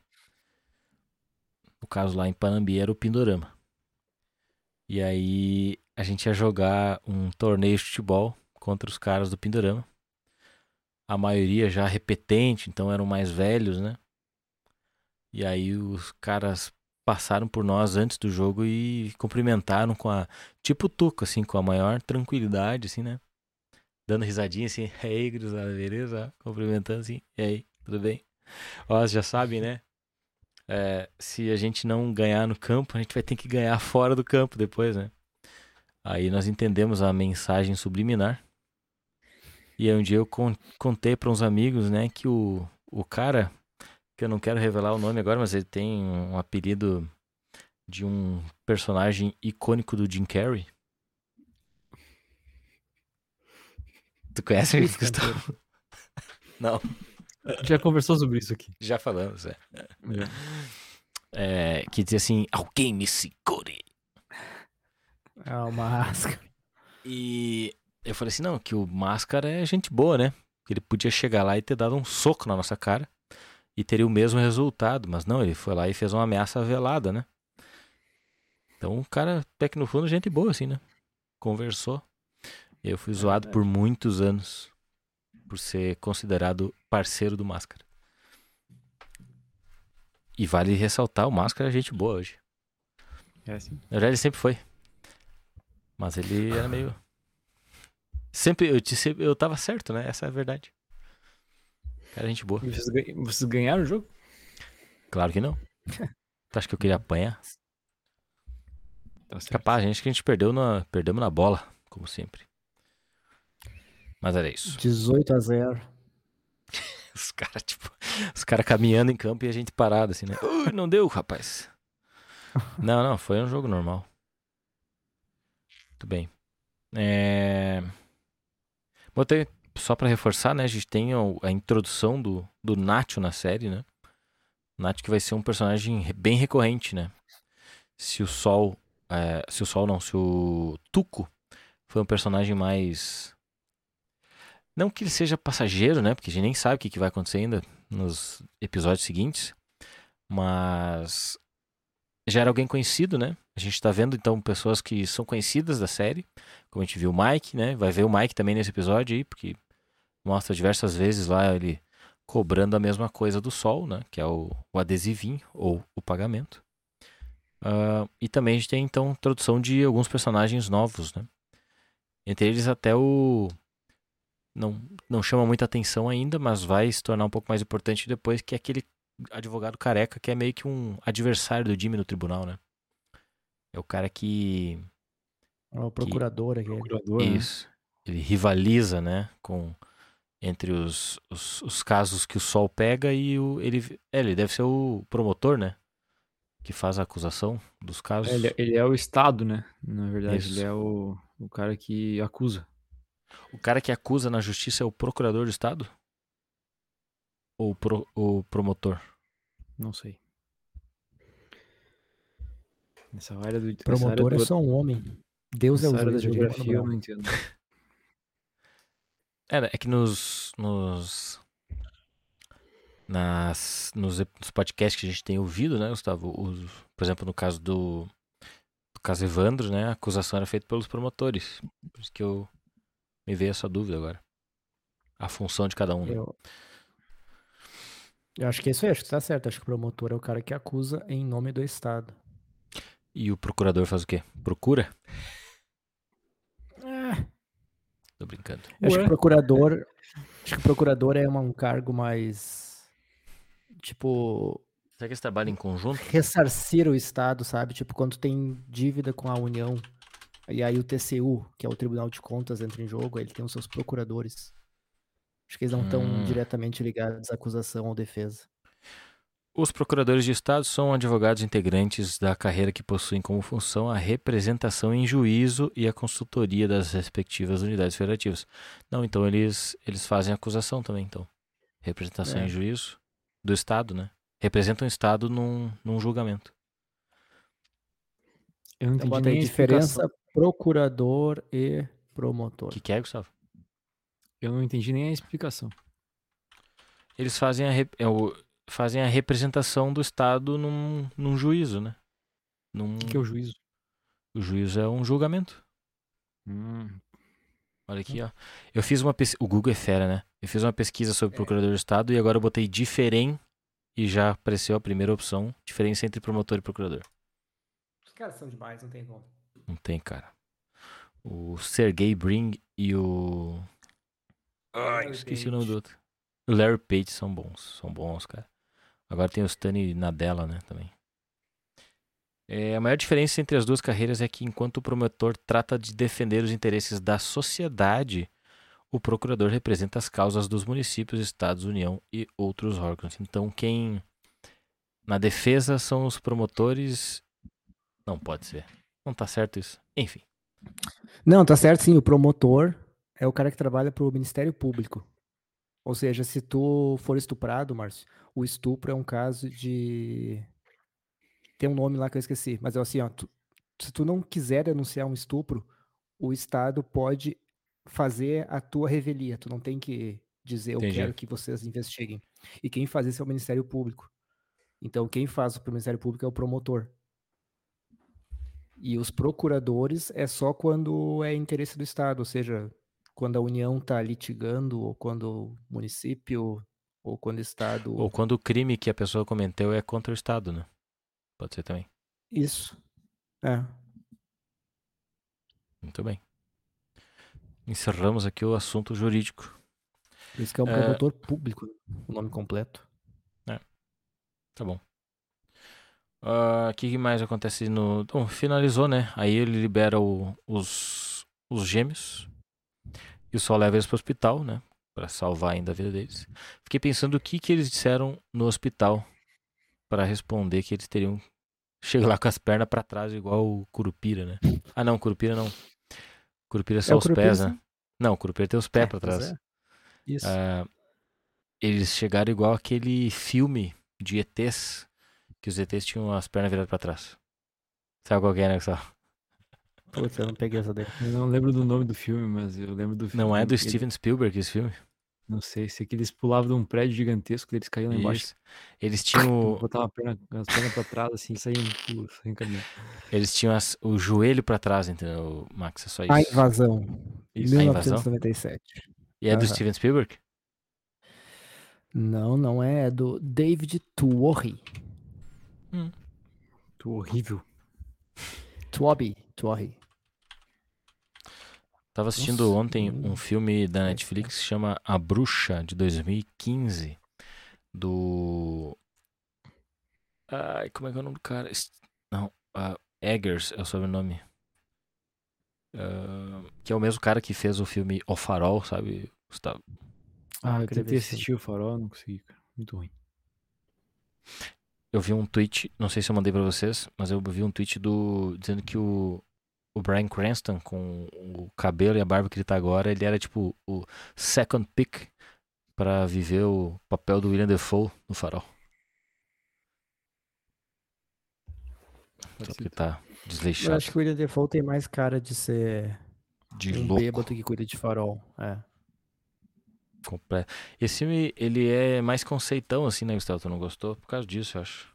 No caso lá em Panambi era o Pindorama. E aí a gente ia jogar um torneio de futebol contra os caras do Pindorama. A maioria já repetente, então eram mais velhos, né? E aí os caras passaram por nós antes do jogo e cumprimentaram com a tipo tuco assim, com a maior tranquilidade assim, né? Dando risadinha assim, <laughs> e aí, gurizada, beleza? Cumprimentando assim, e aí, tudo bem? Ó, já sabem, né? É, se a gente não ganhar no campo, a gente vai ter que ganhar <laughs> fora do campo depois, né? Aí nós entendemos a mensagem subliminar. E aí um dia eu con- contei para uns amigos, né, que o, o cara, que eu não quero revelar o nome agora, mas ele tem um apelido de um personagem icônico do Jim Carrey. Tu conhece isso, Gustavo? Não, já conversou sobre isso aqui. já falamos, é. É, que dizia assim, alguém me segure. É uma máscara. E eu falei assim, não, que o Máscara é gente boa, né? Que ele podia chegar lá e ter dado um soco na nossa cara e teria o mesmo resultado, mas não, ele foi lá e fez uma ameaça velada, né? Então o cara, até que no fundo, gente boa, assim, né? Conversou. Eu fui zoado por muitos anos por ser considerado parceiro do Máscara. E vale ressaltar, o Máscara é gente boa hoje. É assim. Na verdade, ele sempre foi. Mas ele era meio. <laughs> Sempre, eu, disse, eu tava certo, né? Essa é a verdade. Cara, gente boa. Vocês, vocês ganharam o jogo? Claro que não. <laughs> Tu acha que eu queria apanhar? Tá. Capaz, gente, que a gente perdeu na, perdemos na bola, como sempre. Mas era isso. 18 a 0. <laughs> Os caras, tipo, os caras caminhando em campo e a gente parado, assim, né? Ui, não deu, rapaz. <laughs> Não, não, foi um jogo normal. Muito bem. É... Botei, só pra reforçar, né? A gente tem a introdução do, do Nacho na série, né? Nacho que vai ser um personagem bem recorrente, né? Se o Sol. é, se o Sol não, se o Tuco foi um personagem mais. Não que ele seja passageiro, né? Porque a gente nem sabe o que, vai acontecer ainda nos episódios seguintes. Mas já era alguém conhecido, né? A gente tá vendo então pessoas que são conhecidas da série. Como a gente viu o Mike, né? Vai ver o Mike também nesse episódio aí, porque mostra diversas vezes lá ele cobrando a mesma coisa do Sol, né? Que é o, o adesivinho ou o pagamento. Ah, e também a gente tem então introdução de alguns personagens novos, né? Entre eles até o não, não chama muita atenção ainda, mas vai se tornar um pouco mais importante depois, que é aquele advogado careca que é meio que um adversário do Jimmy no tribunal, né? É o cara que. É o procurador aqui. Procurador, né? Isso. Ele rivaliza, né? Com. Entre os, os, os casos que o Sol pega e o. Ele, é, ele deve ser o promotor, né? Que faz a acusação dos casos. É, Ele, ele é o Estado, né? Na verdade, Isso. ele é o, o cara que acusa. O cara que acusa na justiça é o procurador do Estado? Ou o pro- o promotor? Não sei. Nessa área do. Promotor área é do- só um homem. Deus é nessa o área da juiz. geografia, eu não entendo. <laughs> É, é que nos. nos nas, nos, nos podcasts que a gente tem ouvido, né, Gustavo? Os- por exemplo, no caso do, do caso Evandro, né? A acusação era feita pelos promotores. Por isso que eu me veio essa dúvida agora. A função de cada um. né? Eu... eu acho que é isso aí, acho que tá certo. Acho que o promotor é o cara que acusa em nome do Estado. E o procurador faz o quê? Procura? É, Tô brincando. eu acho que o procurador. Acho que o procurador é um cargo mais. Tipo. Será que eles trabalham em conjunto? Ressarcir o Estado, sabe? Tipo, quando tem dívida com a União. E aí o TCU, que é o Tribunal de Contas, entra em jogo, ele tem os seus procuradores. Acho que eles não estão Hum. diretamente ligados à acusação ou defesa. Os procuradores de Estado são advogados integrantes da carreira que possuem como função a representação em juízo e a consultoria das respectivas unidades federativas. Não, então eles, eles fazem acusação também, então. Representação É. em juízo do Estado, né? Representam o Estado num, num julgamento. Eu não Então entendi nem a diferença. Procurador e promotor. O que, que é, Gustavo? Eu não entendi nem a explicação. Eles fazem a, rep- é o- fazem a representação do Estado num, num juízo, né? Num, O que, que é o juízo? O juízo é um julgamento. Hum, Olha aqui, ó. Eu fiz uma pesquisa. O Google é fera, né? Eu fiz uma pesquisa sobre É. procurador de Estado e agora eu botei diferen e já apareceu a primeira opção: diferença entre promotor e procurador. Os caras são demais, não tem como. Não tem, cara. O Sergey Brin e o. Ai, esqueci o nome Page. do outro. Larry Page são bons. São bons, cara. Agora tem o Stanley Nadella, né? Também. É, a maior diferença entre as duas carreiras é que, enquanto o promotor trata de defender os interesses da sociedade, o procurador representa as causas dos municípios, estados, União e outros órgãos. Então, quem. Na defesa são os promotores. Não pode ser. Não tá certo isso. Enfim. Não, tá certo sim. O promotor é o cara que trabalha pro Ministério Público. Ou seja, se tu for estuprado, Márcio, o estupro é um caso de. Tem um nome lá que eu esqueci, mas é assim, ó. tu- Se tu não quiser denunciar um estupro, o Estado pode fazer a tua revelia. Tu não tem que dizer, eu Entendi. quero que vocês investiguem. E quem faz isso é o Ministério Público. Então, quem faz o Ministério Público é o promotor. E os procuradores é só quando é interesse do Estado, ou seja, quando a União está litigando, ou quando o município, ou quando o Estado. Ou quando o crime que a pessoa cometeu é contra o Estado, né? Pode ser também. Isso. É. Muito bem. Encerramos aqui o assunto jurídico. Por isso que é um É. promotor público, o nome completo. Tá bom. Ah, O que mais acontece no. Bom, finalizou, né? Aí ele libera o- os, os gêmeos. E o Sol leva eles pro hospital, né? Pra salvar ainda a vida deles. Fiquei pensando o que, que eles disseram no hospital pra responder que eles teriam. Chega lá com as pernas pra trás, igual o Curupira, né? Ah, não, Curupira não. Curupira é só É os Curupira, pés, sim. né? Não, Curupira tem os pés É, pra trás. é. Isso. Ah, eles chegaram igual aquele filme de ETs, que os ETs tinham as pernas viradas pra trás. Sabe qual que é, né, Gustavo? <laughs> Putz, eu não peguei essa dele. eu não lembro do nome do filme, mas eu lembro do filme. Não é do Ele- Steven Spielberg esse filme? Não sei, sei que eles pulavam de um prédio gigantesco, eles caíam lá embaixo. Isso. Eles tinham, Botavam a perna, as pernas pra trás, assim, e saíam, saíam caminhando. eles tinham as- o joelho pra trás, entendeu, Max? É só A isso. invasão. Isso. A invasão? 1997. E é do Aham. Steven Spielberg? Não, não é. É do David Tuori. Tu horrível. Tuobi. Tuori. Tava assistindo Nossa, ontem hum. um filme da Netflix que chama A Bruxa, de 2015. Do. Ai, como é que é o nome do cara? Não, ah, Eggers é o sobrenome. Ah, que é o mesmo cara que fez o filme O Farol, sabe, Gustavo? Ah, eu queria tentei assistir o Farol, não consegui, cara. Muito ruim. Eu vi um tweet, não sei se eu mandei pra vocês, mas eu vi um tweet do dizendo que o, o Bryan Cranston, com o cabelo e a barba que ele tá agora, ele era tipo o second pick pra viver o papel do William Defoe no Farol. Só que tá Eu desleixado, acho que o William Defoe tem mais cara de ser de um louco. bêbado que cuida de farol. É. completo. Esse filme, ele é mais conceitão, assim, né, Gustavo? Tu não gostou? Por causa disso, eu acho.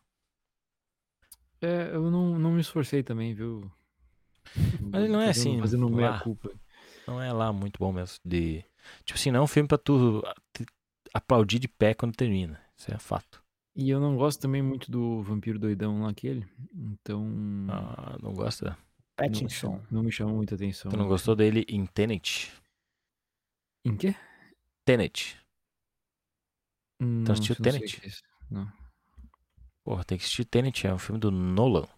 É, eu não, não me esforcei também, viu? <laughs> Mas ele não é Fazendo- assim, Fazendo lá. meia culpa. Não é lá muito bom mesmo. De... Tipo assim, não é um filme pra tu aplaudir de pé quando termina. Isso é fato. E eu não gosto também muito do vampiro doidão lá, aquele. Então. Ah, não gosta? não, me Pattinson. chama, não me chama muita atenção. Tu não gostou dele em Tenet? Em quê? Tenet. Não, assistiu sei Tenet? é. Não. Porra, tem que assistir Tenet. É um filme do Nolan.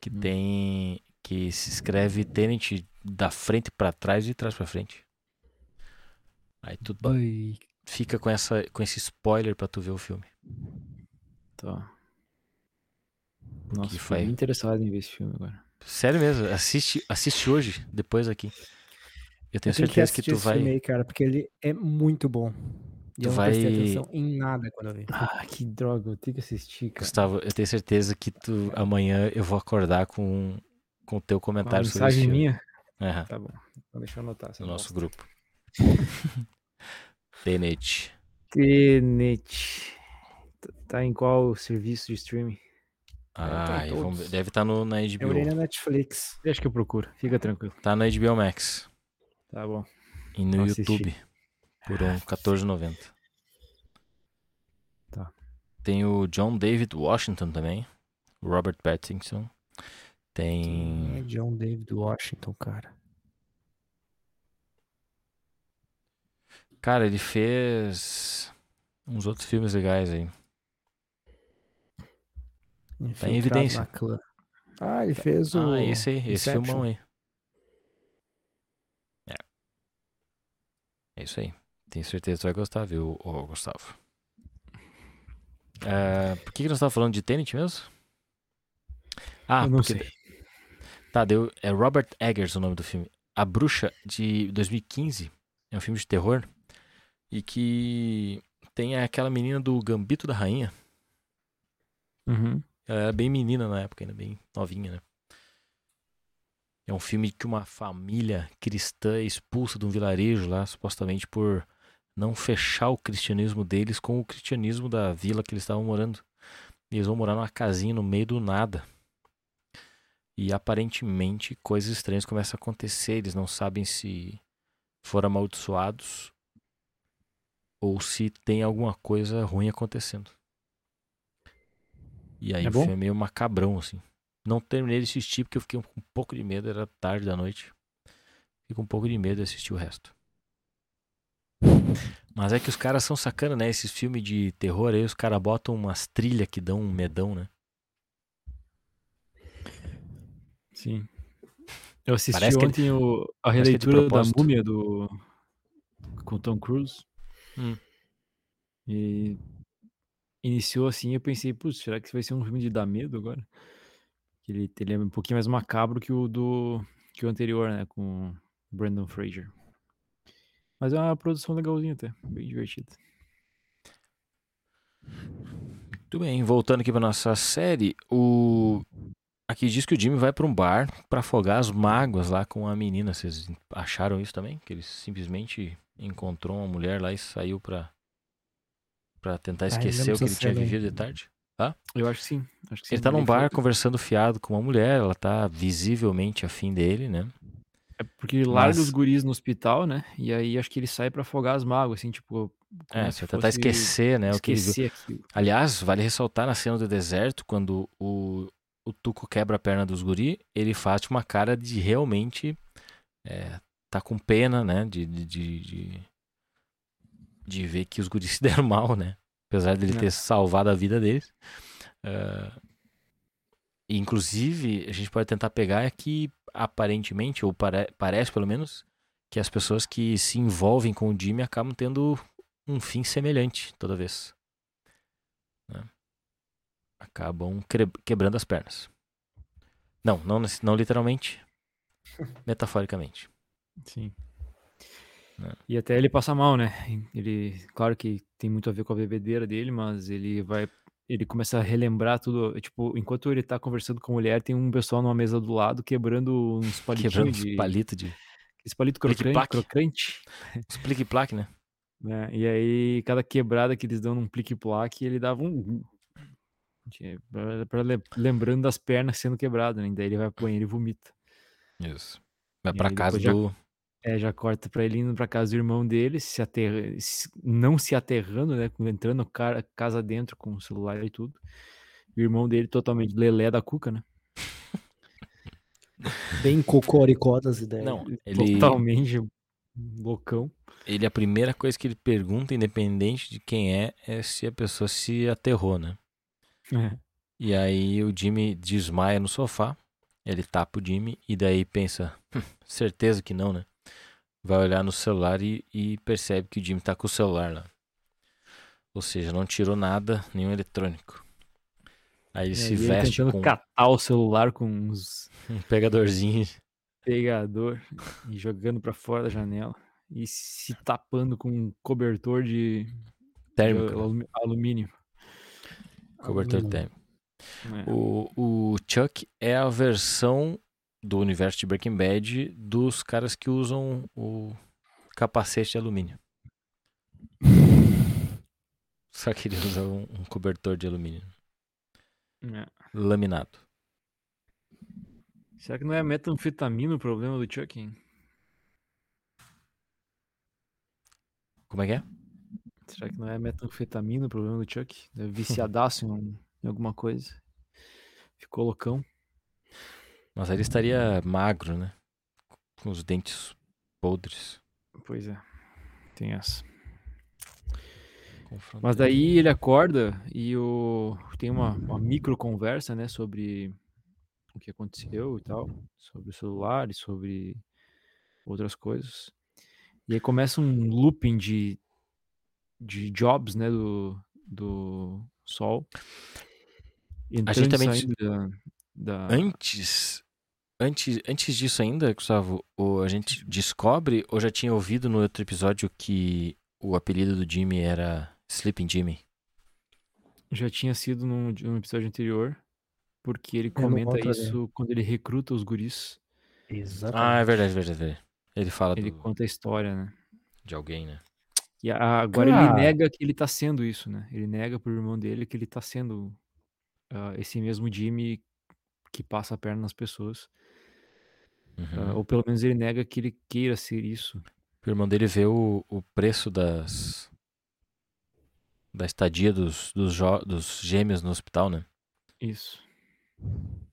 Que Hum. tem... que se escreve Tenet da frente pra trás e de trás pra frente. Aí tu Ai, fica com, essa, com esse spoiler pra tu ver o filme. tá. Nossa, que foi? interessado em ver esse filme agora. Sério mesmo, assiste, assiste hoje, depois aqui. Eu tenho Eu que certeza que, assistir tu vai. filme aí, cara, porque ele é muito bom. E Tu eu não prestei vai- atenção em nada quando eu vi. Ah, que droga, eu tenho que assistir, cara. Gustavo, eu tenho certeza que tu amanhã eu vou acordar com com o teu Uma comentário sobre esse mensagem minha? Aham, Tá bom. Então deixa eu anotar. no nosso grupo. <laughs> Tenet. Tenet. Tá- Tá em qual serviço de streaming? tá Ah, em vamos deve estar no, na Eu olhei HBO. na Netflix. Deixa que eu procuro. Fica tranquilo. Tá na HBO Max. Tá bom. E no Vou assistir. YouTube. Por um R$14,90. Tá. Tem o John David Washington também. Robert Pattinson. Quem é Tem. John David Washington, cara? Cara, ele fez uns outros filmes legais aí. Tá em evidência. Ah, ele fez o. Ah, esse aí, esse Inception. filmão aí. É. É isso aí. Tenho certeza que tu vai gostar, viu, ô, Gustavo? É, por que, que nós estávamos falando de Tenet mesmo? Ah, eu não porque sei. Tá, deu, é Robert Eggers o nome do filme. A Bruxa, de 2015, é um filme de terror. E que tem aquela menina do Gambito da Rainha. Uhum. Ela era bem menina na época, ainda bem novinha, né? É um filme que uma família cristã é expulsa de um vilarejo lá, supostamente por não fechar o cristianismo deles com o cristianismo da vila que eles estavam morando. E eles vão morar numa casinha no meio do nada. E aparentemente coisas estranhas começam a acontecer. Eles não sabem se foram amaldiçoados ou se tem alguma coisa ruim acontecendo. E aí É o filme é meio macabrão, assim. Não terminei de assistir porque eu fiquei com um pouco de medo, era tarde da noite. Fiquei com um pouco de medo de assistir o resto. Mas é que os caras são sacana, né? Esses filmes de terror aí, os caras botam umas trilhas que dão um medão, né? Sim. Eu assisti Parece ele- ontem o- a é releitura da múmia do. com Tom Cruise. Hum. E iniciou assim, eu pensei, putz, será que vai ser um filme de dar medo agora? Que Ele, ele é um pouquinho mais macabro que o do. que o anterior, né? Com o Brandon Fraser. Mas é uma produção legalzinha até, bem divertida. Muito bem, voltando aqui pra nossa série, o aqui diz que o Jimmy vai pra um bar pra afogar as mágoas lá com a menina. Vocês acharam isso também? Que ele simplesmente encontrou uma mulher lá e saiu pra para tentar esquecer o que ele tinha vivido de tarde? Eu acho que sim. Acho que sim. Ele tá num bar conversando fiado com uma mulher, ela tá visivelmente afim dele, né? É porque ele larga Mas- os guris no hospital, né? E aí acho que ele sai pra afogar as mágoas, assim, tipo. É, se tentar esquecer, né, o que ele viu. Esquecer aquilo. Aliás, vale ressaltar na cena do deserto, quando o, o Tuco quebra a perna dos guri, ele faz uma cara de realmente é, tá com pena, né? De, de, de, de, de ver que os guris <laughs> se deram mal, né? Apesar dele É. ter salvado a vida deles. E, inclusive, a gente pode tentar pegar é que, aparentemente, ou pare- parece pelo menos, que as pessoas que se envolvem com o Jimmy acabam tendo um fim semelhante toda vez né? acabam quebrando as pernas. Não, não, não literalmente, <laughs> metaforicamente. Sim. É. E até ele passa mal, né? Ele, claro que tem muito a ver com a bebedeira dele, mas ele vai, ele começa a relembrar tudo. Tipo, enquanto ele tá conversando com a mulher, tem um pessoal numa mesa do lado quebrando uns <laughs> palitinhos Quebrando de, os palitos de esse palito crocante, crocante, os <laughs> plique-plaque, né? né? E aí cada quebrada que eles dão num plique-plaque, ele dava um Tinha- pra- pra le- lembrando das pernas sendo quebradas, né? Daí ele vai pro banheiro e vomita. Isso. Vai pra casa depois já- do. É, já corta pra ele indo pra casa do irmão dele, se aterra... se- não se aterrando, né? Entrando cara, casa dentro com o celular e tudo. E o irmão dele totalmente lelé da cuca, né? Bem cocoricó das ideias. Não, ele, Totalmente loucão. ele, a primeira coisa que ele pergunta, independente de quem é, é se a pessoa se aterrou, né? É. E aí o Jimmy desmaia no sofá. Ele tapa o Jimmy e daí pensa, "Hum, certeza que não, né? Vai olhar no celular e, e percebe que o Jimmy tá com o celular lá. Ou seja, não tirou nada, nenhum eletrônico. Aí ele É, se ele veste tentando com catar o celular com uns <laughs> um pegadorzinho. pegador e jogando pra fora da janela e se tapando com um cobertor de, de térmico, né? alumi- alumínio. cobertor Alumínio. térmico. É. O, o Chuck é a versão do universo de Breaking Bad dos caras que usam o capacete de alumínio. <laughs> Só que ele usa um, um cobertor de alumínio É. laminado. Será que não é metanfetamina o problema do Chuck? hein? Como é que é? Será que não é metanfetamina o problema do Chuck? É viciadaço em, em alguma coisa. Ficou loucão. Mas aí ele estaria magro, né? Com os dentes podres. Pois é. Tem essa. Mas daí ele acorda e o... tem uma, uma micro conversa, né, sobre o que aconteceu e tal, sobre o celular e sobre outras coisas. E aí começa um looping de, de jobs, né, do, do Sol. Entrando e também dis- saindo da, da- Antes, antes, antes disso ainda, Gustavo, o, a gente descobre, ou já tinha ouvido no outro episódio que o apelido do Jimmy era Sleeping Jimmy. já tinha sido num, num episódio anterior, porque ele comenta ali. isso quando ele recruta os guris. Exatamente. Ah, é verdade, verdade, verdade. Ele fala Ele do- conta a história, né? de alguém, né? E a- agora ele Cara. nega que ele tá sendo isso, né? Ele nega pro irmão dele que ele tá sendo ah, esse mesmo Jimmy que passa a perna nas pessoas. Uhum. Ah, ou pelo menos ele nega que ele queira ser isso. O irmão dele vê o, o preço das. da estadia dos, dos, jo- dos gêmeos no hospital, né? Isso.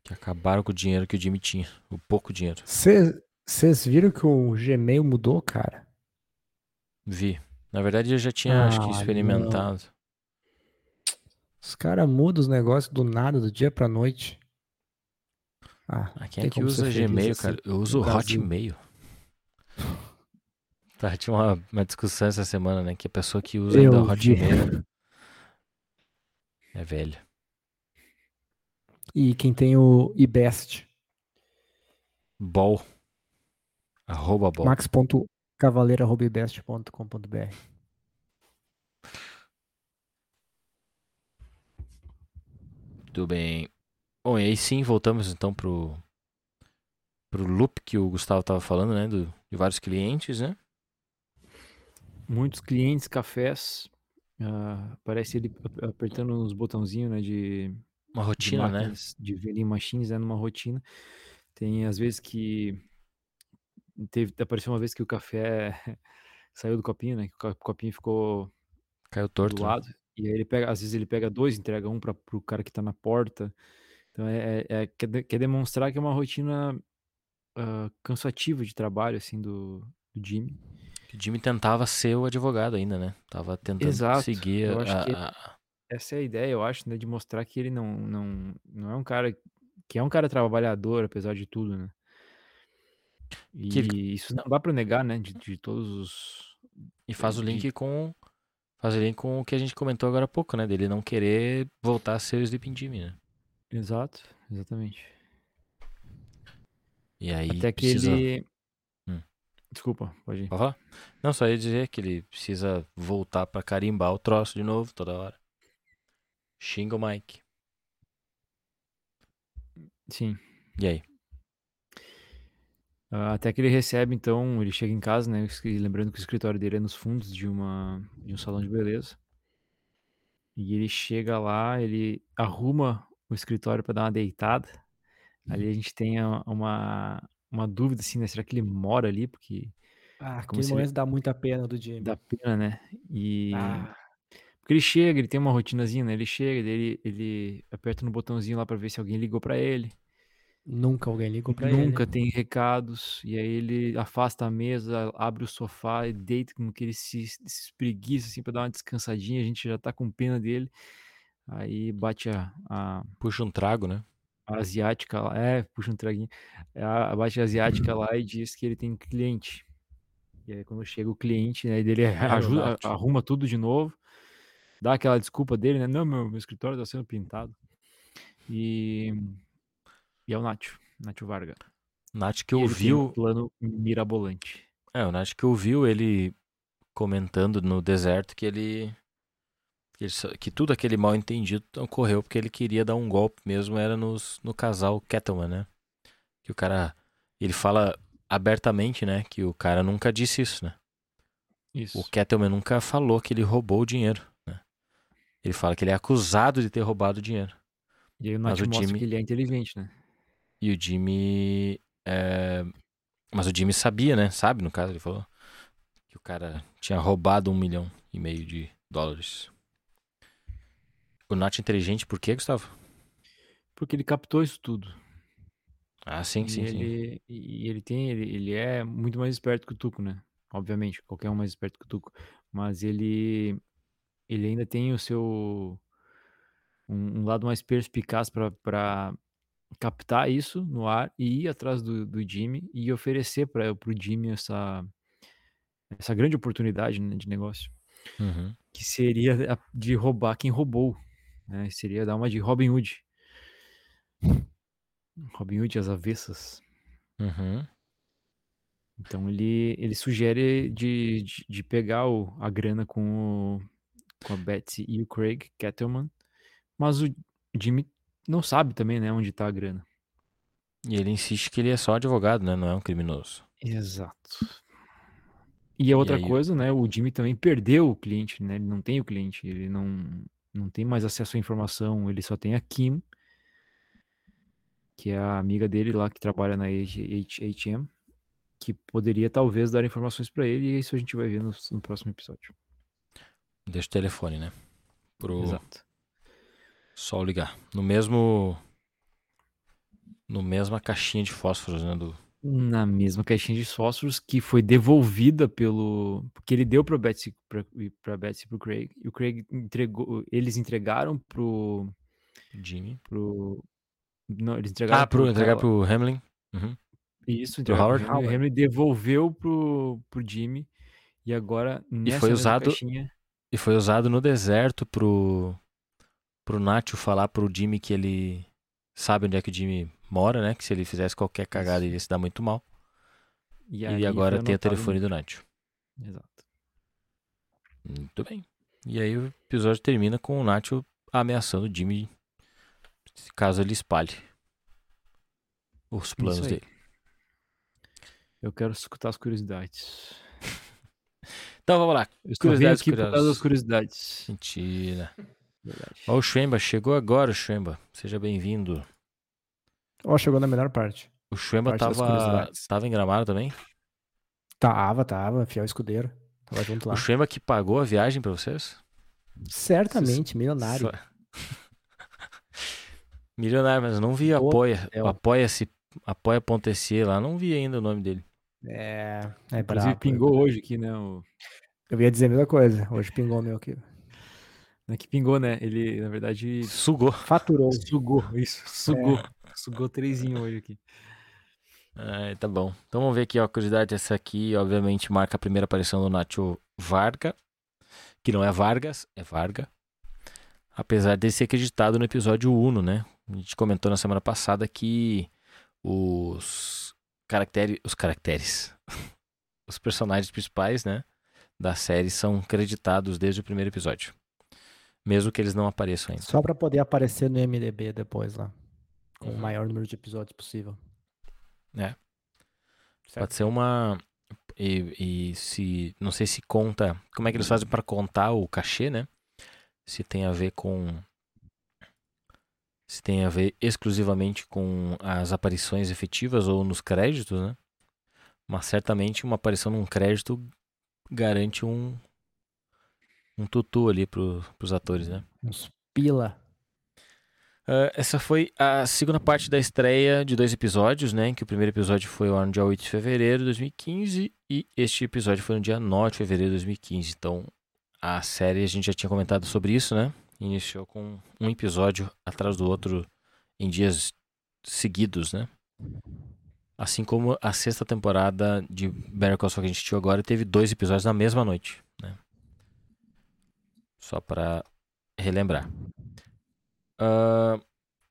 Que acabaram com o dinheiro que o Jimmy tinha. O pouco dinheiro. Vocês viram que o Gmail mudou, cara? Vi. Na verdade, eu já tinha, acho que, Ah, experimentado. Os caras mudam os negócios do nada, do dia pra noite. Ah, quem é que usa Gmail, cara? Eu uso Brasil. Hotmail. Tá, tinha uma, uma discussão essa semana, né? Que a pessoa que usa ainda Eu vi. Hotmail é velha. E quem tem o iBest, Bol. Arroba bol. max.cavaleiro.ibest.com.br. Tudo bem. Bom, e aí sim, voltamos então pro, pro loop que o Gustavo tava falando, né? Do, de vários clientes, né? Muitos clientes, cafés. ah, parece ele ap- apertando os botãozinhos, né? De, Uma de rotina, né? máquinas, de vending machines, né? Numa rotina. Tem às vezes que. Teve, apareceu uma vez que o café <laughs> saiu do copinho, né? Que o co- copinho ficou Caiu do torto. né? lado. E aí ele pega, às vezes ele pega dois, entrega um para pro cara que tá na porta. Então é, é- é- quer, de- quer demonstrar que é uma rotina ah, cansativa de trabalho, assim, do, do Jimmy. Que O Jimmy tentava ser o advogado ainda, né? Tava tentando Exato. seguir Eu a, Essa é a ideia, eu acho, né? De mostrar que ele não, não, não é um cara que é um cara trabalhador, apesar de tudo, né? E Que isso não dá pra negar, né? De, de todos os. E faz o de- link com. Faz o link com o que a gente comentou agora há pouco, né? Dele não querer voltar a ser o Sleeping Jimmy, né? Exato, exatamente. E aí Até que precisa. ele. Hum. Desculpa, pode ir. Falar? Não, só ia dizer que ele precisa voltar pra carimbar o troço de novo toda hora. Xinga o Mike. Sim. E aí? Ah, Até que ele recebe, então, ele chega em casa, né? Lembrando que o escritório dele é nos fundos de, uma, de um salão de beleza. E ele chega lá, ele arruma o escritório para dar uma deitada. Ali a gente tem uma, uma dúvida, assim, né? Será que ele mora ali? Porque Ah, Como aquele se ele- momento dá muita pena do Jimmy. dá pena, né? E. Ah, Porque ele chega, ele tem uma rotinazinha, né? Ele chega, ele, ele aperta no botãozinho lá para ver se alguém ligou para ele. nunca alguém ligou pra ele. Nunca tem recados. E aí ele afasta a mesa, abre o sofá e deita como que ele se, se espreguiça assim pra dar uma descansadinha. A gente já tá com pena dele. Aí bate a, a, Puxa um trago, né? a asiática lá, é, puxa um traguinho, é a, a bate asiática lá e diz que ele tem cliente. E aí quando chega o cliente, né, dele <laughs> ajuda, Nath. arruma tudo de novo, dá aquela desculpa dele, né? Não, meu, meu escritório tá sendo pintado. E, e é o Nacho, Nacho Varga. Nath que ele tem um ouviu. plano mirabolante. É, o Nath que ouviu ele comentando no deserto que ele. Que, ele que tudo aquele mal entendido ocorreu porque ele queria dar um golpe mesmo, era nos, no casal Kettleman, né? Que o cara. Ele fala abertamente, né? Que o cara nunca disse isso, né? Isso. O Kettleman nunca falou que ele roubou o dinheiro, né? Ele fala que ele é acusado de ter roubado o dinheiro. E aí o mostra Jimmy- que ele é inteligente, né? E o Jimmy. é, Mas o Jimmy sabia, né? Sabe, no caso, ele falou que o cara tinha roubado um milhão e meio de dólares. O Nath é inteligente por quê, Gustavo? Porque ele captou isso tudo. Ah, sim, e sim, sim. ele, E ele tem, ele, ele é muito mais esperto que o Tuco, né? Obviamente, qualquer um mais esperto que o Tuco. Mas ele, ele ainda tem o seu um, um lado mais perspicaz para captar isso no ar e ir atrás do, do Jimmy e oferecer para o Jimmy essa essa grande oportunidade né, de negócio, Uhum. que seria de roubar quem roubou, né? Seria dar uma de Robin Hood. Robin Hood às avessas. Uhum. Então ele, ele sugere de, de, de pegar o, a grana com, o, com a Betsy e o Craig Kettleman, mas o Jimmy não sabe também, né, onde tá a grana. E ele insiste que ele é só advogado, né? Não é um criminoso. Exato. E a outra aí o- coisa, né, o Jimmy também perdeu o cliente, né, ele não tem o cliente, ele não, não tem mais acesso à informação, ele só tem a Kim, que é a amiga dele lá que trabalha na HM, que poderia talvez dar informações pra ele, e isso a gente vai ver no, no próximo episódio. Deixa o telefone, né? Pro Exato. sol ligar. No mesmo. No mesma caixinha de fósforos, né? Do... Na mesma caixinha de fósforos que foi devolvida pelo. Porque ele deu pra Betsy, pra Betsy e pro Craig. E o Craig entregou. Eles entregaram pro. Jimmy. pro não, eles entregaram Ah, pro, pro entregar cara- pro Hamlin. Uhum. Isso, pro entregaram pro Howard? Henry. O Henry devolveu pro, pro Jimmy. E agora, nessa foi mesma usado- caixinha. E foi usado no deserto pro, pro Nacho falar pro Jimmy que ele sabe onde é que o Jimmy mora, né? Que se ele fizesse qualquer cagada ele ia se dar muito mal. E, E, agora tem o telefone no- do Nacho. Exato. Muito bem. E aí o episódio termina com o Nacho ameaçando o Jimmy caso ele espalhe os planos dele. Eu quero escutar as curiosidades. <laughs> Então vamos lá. Eu Curiosidades aqui por causa das curiosidades. Mentira. Verdade. Ó, o Schwemba, chegou agora o Schwemba. Seja bem-vindo. Ó, chegou na melhor parte. O Schwemba tava, tava em Gramado também? Tava, tava, fiel escudeiro. Tava junto lá. O Schwemba que pagou a viagem pra vocês? Certamente, milionário. Só- <laughs> Milionário, mas eu não vi Pô, apoia. é o- Apoia-se. Apoia.se lá, não vi ainda o nome dele. É, é Inclusive, brabo. pingou hoje aqui, né? O... Eu ia dizer a mesma coisa. Hoje pingou o meu aqui. Não é que pingou, né? Ele, na verdade, Sugou. Faturou. sugou. Isso, sugou. Sugou trezinho hoje aqui. Ai, tá bom. Então vamos ver aqui, ó. Curiosidade, essa aqui, obviamente, marca a primeira aparição do Nacho Varga. Que não é Vargas, é Varga. Apesar de ser acreditado no episódio 1, né? A gente comentou na semana passada que os caracteres. Os caracteres. <laughs> os personagens principais, né? Da série são creditados desde o primeiro episódio. Mesmo que eles não apareçam ainda. Só pra poder aparecer no MDB depois lá. Com o Uhum. maior número de episódios possível. É. Certo. Pode ser uma. E, e se. Não sei se conta. Como é que eles fazem para contar o cachê, né? Se tem a ver com. Se tem a ver exclusivamente com as aparições efetivas ou nos créditos, né? Mas certamente uma aparição num crédito garante um. Um tutu ali pro, pros atores, né? Uns pila. Ah, essa foi a segunda parte da estreia de dois episódios, né? Que o primeiro episódio foi no dia 8 de fevereiro de 2015 e este episódio foi no dia 9 de fevereiro de 2015. Então, a série a gente já tinha comentado sobre isso, né? Iniciou com um episódio atrás do outro em dias seguidos, né? Assim como a sexta temporada de Better Call Saul que a gente assistiu agora teve dois episódios na mesma noite, né? Só para relembrar. Uh,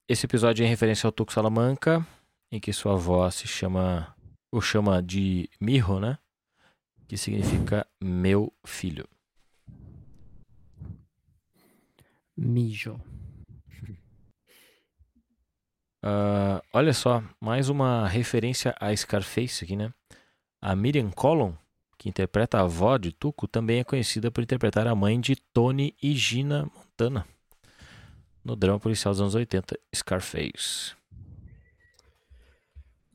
esse episódio é em referência ao Tuco Salamanca, em que sua avó se chama, o chama de Mijo, né? Que significa meu filho. Mijo. Uh, <laughs> olha só, mais uma referência a Scarface aqui, né? A Miriam Collum, que interpreta a avó de Tuco, também é conhecida por interpretar a mãe de Tony e Gina Montana no drama policial dos anos 80, Scarface.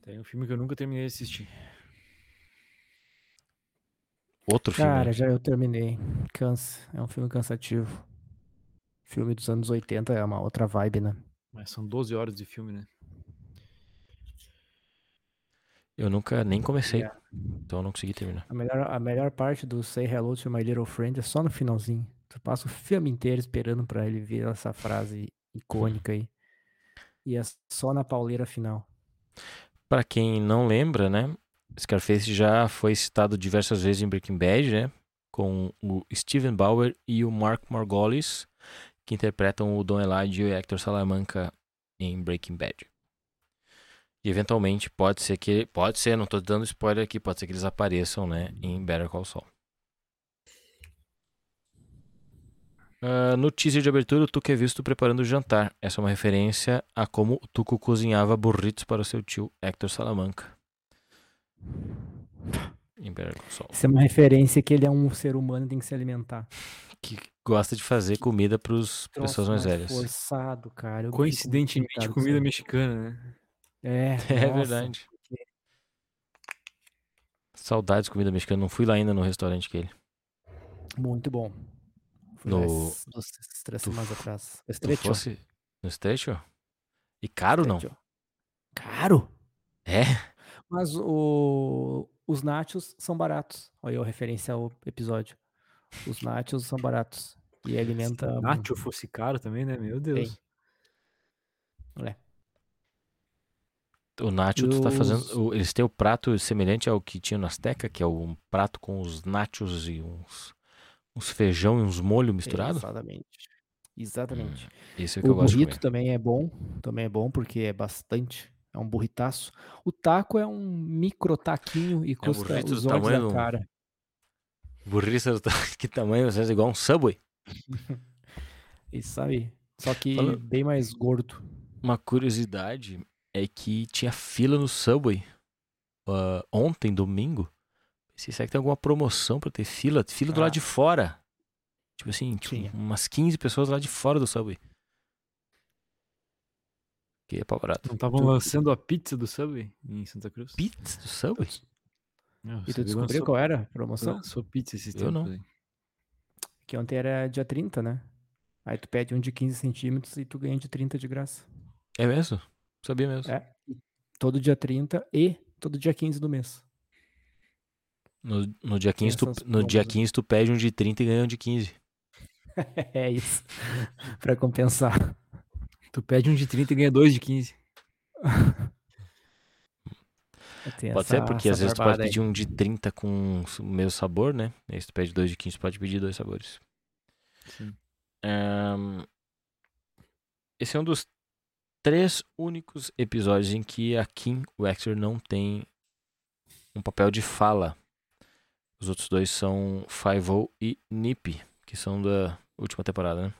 Tem um filme que eu nunca terminei de assistir. Outro filme. Cara, já eu terminei. Cansa. É um filme cansativo. Filme dos anos 80 é uma outra vibe, né? Mas são 12 horas de filme, né? Eu nunca nem comecei, É. então eu não consegui terminar. A melhor, a melhor parte do Say Hello to My Little Friend é só no finalzinho. Tu passa o filme inteiro esperando pra ele ver essa frase icônica aí. E é só na pauleira final. Pra quem não lembra, né? Scarface já foi citado diversas vezes em Breaking Bad, né? Com o Steven Bauer e o Mark Margolis, que interpretam o Don Elijah e o Hector Salamanca em Breaking Bad. E eventualmente pode ser que. Pode ser, não tô dando spoiler aqui, pode ser que eles apareçam, né? Em Better Call Saul. Ah, no teaser de abertura, o Tuco é visto preparando o jantar. Essa é uma referência a como o Tuco cozinhava burritos para o seu tio Hector Salamanca. Isso é uma referência que ele é um ser humano e tem que se alimentar. Que gosta de fazer comida para as pessoas mais velhas. Forçado, cara. Eu Coincidentemente, comida mexicana, né? É, <laughs> É nossa. verdade. Saudades de comida mexicana. Não fui lá ainda no restaurante que ele. Muito bom. No- três tu semanas f- atrás. Estrecho. fosse no Estrecho? E caro não? Estrecho. Caro? É? Mas o, os nachos são baratos. Olha a referência ao episódio. Os nachos são baratos. E alimenta. Se Nacho fosse caro também, né? Meu Deus. É. O Nacho, tu tá fazendo. Eles têm o prato semelhante ao que tinha no Azteca, que é um prato com os nachos e uns, uns feijão e uns molhos misturados. Exatamente. Exatamente. Esse é o que o eu gosto de burrito também é bom. Também é bom porque é bastante. É um burritaço. O taco é um micro taquinho e custa É burrito os do olhos da do- cara. Burrista do ta- <laughs> que tamanho? Você é igual um Subway? <laughs> Isso aí. Só que Falando- bem mais gordo. Uma curiosidade é que tinha fila no Subway ah, ontem, domingo. Pensei, será que tem alguma promoção pra ter fila? Fila do Ah. lado de fora. Tipo assim, tipo, umas 15 pessoas lá de fora do Subway. Que é pau barato. Não estavam lançando a pizza do Subway em Santa Cruz? Pizza do Subway? Não, E tu descobriu lançou- qual era a promoção? Lançou pizza esses Eu tempos não. aí. Que ontem era dia 30, né? Aí tu pede um de 15 centímetros e tu ganha de 30 de graça. É mesmo? Sabia mesmo. É. Todo dia 30 e todo dia 15 do mês. No, no, dia 15, tu, no dia promos, né? 15 tu pede um de 30 e ganha um de 15. <laughs> é isso. <laughs> pra compensar. Tu pede um de 30 e ganha dois de 15. <laughs> Tem Pode ser, essa- porque às vezes tu pode aí. pedir um de 30 com o mesmo sabor, né? Aí se tu pede dois de 15, tu pode pedir dois sabores. Sim. Ahn, esse é um dos três únicos episódios em que a Kim Wexler não tem um papel de fala. Os outros dois são Five-O e Nip, que são da última temporada, né?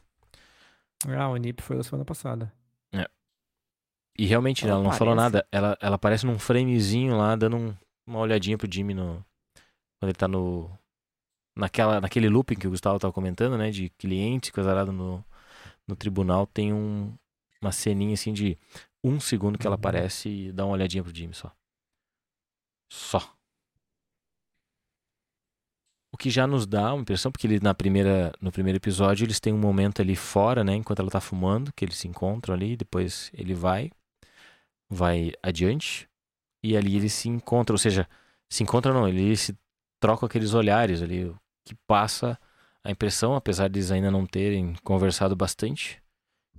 Ah, o NIP foi da semana passada. E realmente Ela ela não falou nada. Ela, ela aparece num framezinho lá, dando um- uma olhadinha pro Jimmy no, quando ele tá no. Naquela, naquele looping que o Gustavo tava comentando, né? De cliente, coisa no, no tribunal, tem um, uma ceninha assim de um segundo que ela Uhum. aparece e dá uma olhadinha pro Jimmy só. Só. O que já nos dá uma impressão, porque ele na primeira, no primeiro episódio eles têm um momento ali fora, né? Enquanto ela tá fumando, que eles se encontram ali, depois ele vai, vai adiante, e ali eles se encontram, ou seja, se encontram não, eles se trocam aqueles olhares ali, que passa a impressão, apesar de eles ainda não terem conversado bastante,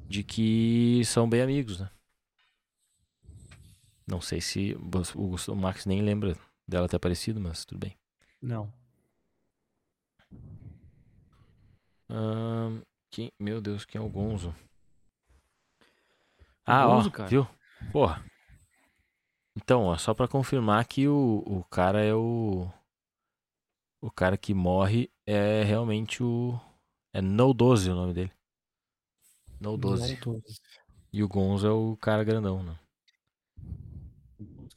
de que são bem amigos, né? Não sei se o, o Max nem lembra dela ter aparecido, mas tudo bem. Não. Quem, meu Deus, quem é o Gonzo? O Ah, Gonzo, ó, cara. viu? Porra. Então, ó, só pra confirmar que o, o cara é o. O cara que morre é realmente o. É No 12 o nome dele. No 12. Não tô- E o Gonzo é o cara grandão, né?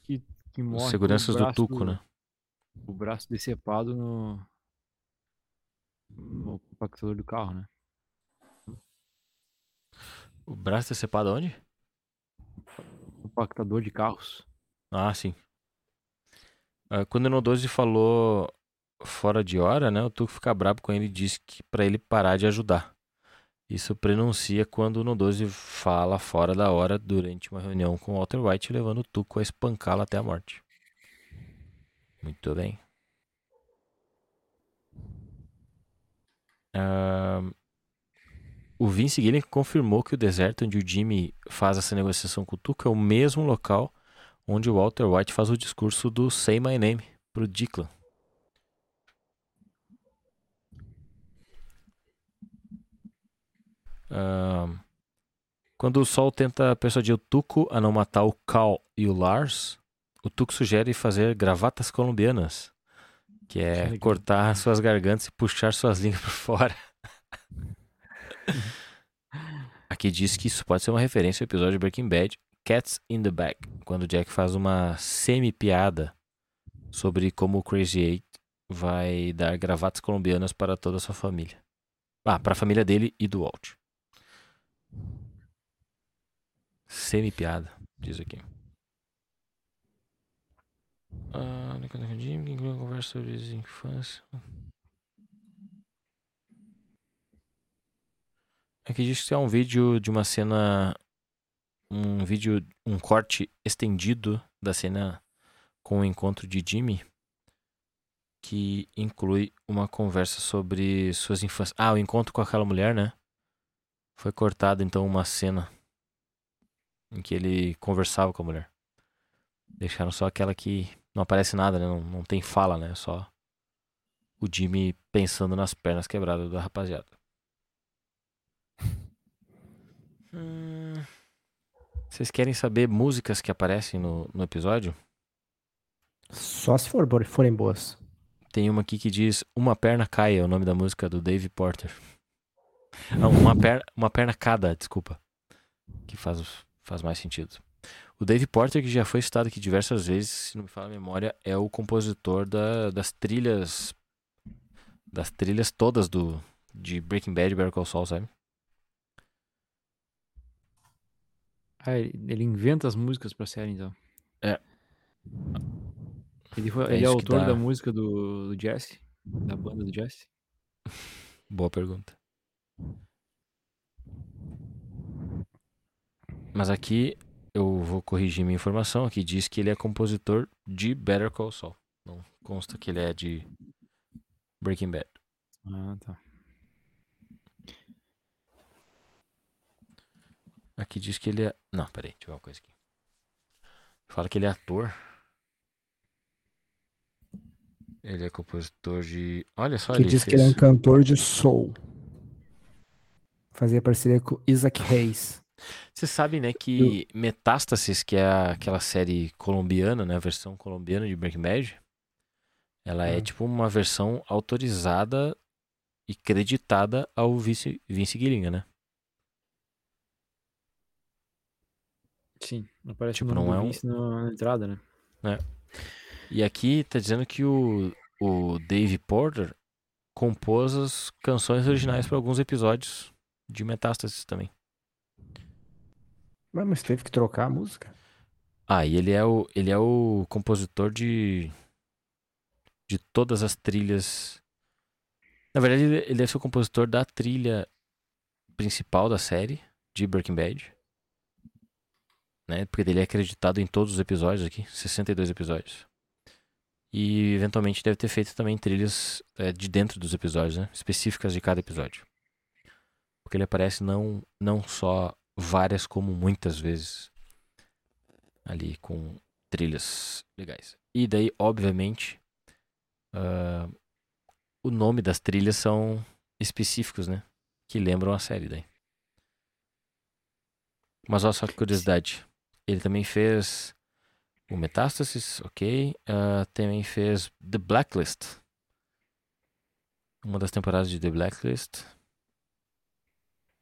Que, que morre seguranças do Tuco, né? O braço decepado no. No compactador do carro, né? O braço decepado onde? Compactador de carros. Ah, sim. Ah, quando o No 12 falou fora de hora, né? O Tuco fica brabo com ele e diz que pra ele parar de ajudar. Isso prenuncia quando o No 12 fala fora da hora durante uma reunião com o Walter White, levando o Tuco a espancá-lo até a morte. Muito bem. Ah, o Vince Gilligan confirmou que o deserto onde o Jimmy faz essa negociação com o Tuco é o mesmo local onde o Walter White faz o discurso do Say My Name pro Declan. Ahn, quando o Sol tenta persuadir o Tuco a não matar o Cal e o Lars, o Tuco sugere fazer gravatas colombianas, que é legal. cortar suas gargantas e puxar suas <laughs> línguas por fora. Aqui diz que isso pode ser uma referência ao episódio de Breaking Bad, Cats in the Bag, quando o Jack faz uma semi-piada sobre como o Crazy Eight vai dar gravatas colombianas para toda a sua família. Ah, para a família dele e do Walt. Semi-piada, diz aqui. Ah, uma conversa sobre a infância. Aqui diz que é um vídeo de uma cena. Um vídeo, um corte estendido da cena com o encontro de Jimmy. Que inclui uma conversa sobre suas infâncias. Ah, o encontro com aquela mulher, né? Foi cortado então uma cena em que ele conversava com a mulher. Deixaram só aquela que não aparece nada, né? Não, não tem fala, né? Só o Jimmy pensando nas pernas quebradas da rapaziada. <laughs> Hum, Vocês querem saber músicas que aparecem no, no episódio? Só se for, forem boas. Tem uma aqui que diz Uma perna cai, é o nome da música do Dave Porter. Não, uma perna, uma perna cada, desculpa. Que faz, faz mais sentido. O Dave Porter, que já foi citado aqui diversas vezes, se não me fala a memória, é o compositor da- das trilhas. Das trilhas todas do de Breaking Bad e Better Call Saul, sabe? Ah, ele, inventa as músicas pra série, então. É. Ele, foi, É ele é autor dá. da música do, do Jesse, da banda do Jesse. <laughs> Boa pergunta. Mas aqui eu vou corrigir minha informação. Aqui diz que ele é compositor de Better Call Saul. Não consta que ele é de Breaking Bad. Ah, tá. Aqui diz que ele é. Não, peraí, deixa eu ver uma coisa aqui. Fala que ele é ator. Ele é compositor de. Olha só, que ele diz fez... que ele é um cantor de soul. Fazia parceria com Isaac Hayes. Você sabe, né, que Metástasis, que é aquela série colombiana, né, a versão colombiana de Breaking Bad, ela é Ah. tipo uma versão autorizada e creditada ao Vince, Vince Gilligan, né? Sim, aparece Tipo, o nome não é um- Vince na, entrada, né? E aqui tá dizendo que o, o Dave Porter compôs as canções originais para alguns episódios de Metástasis também. Mas, teve que trocar a música. Ah, e ele é o, ele é o compositor de de todas as trilhas. Na verdade, ele deve ser o compositor da trilha principal da série de Breaking Bad. Né? Porque ele é acreditado em todos os episódios aqui, 62 episódios. E eventualmente deve ter feito também trilhas é, de dentro dos episódios, né? Específicas de cada episódio. Porque ele aparece não, não só várias, como muitas vezes ali com trilhas legais. E daí, obviamente, ah, o nome das trilhas são específicos, né? Que lembram a série daí. Mas olha só que curiosidade. Ele também fez o Metástasis, ok. Ah, também fez The Blacklist. Uma das temporadas de The Blacklist.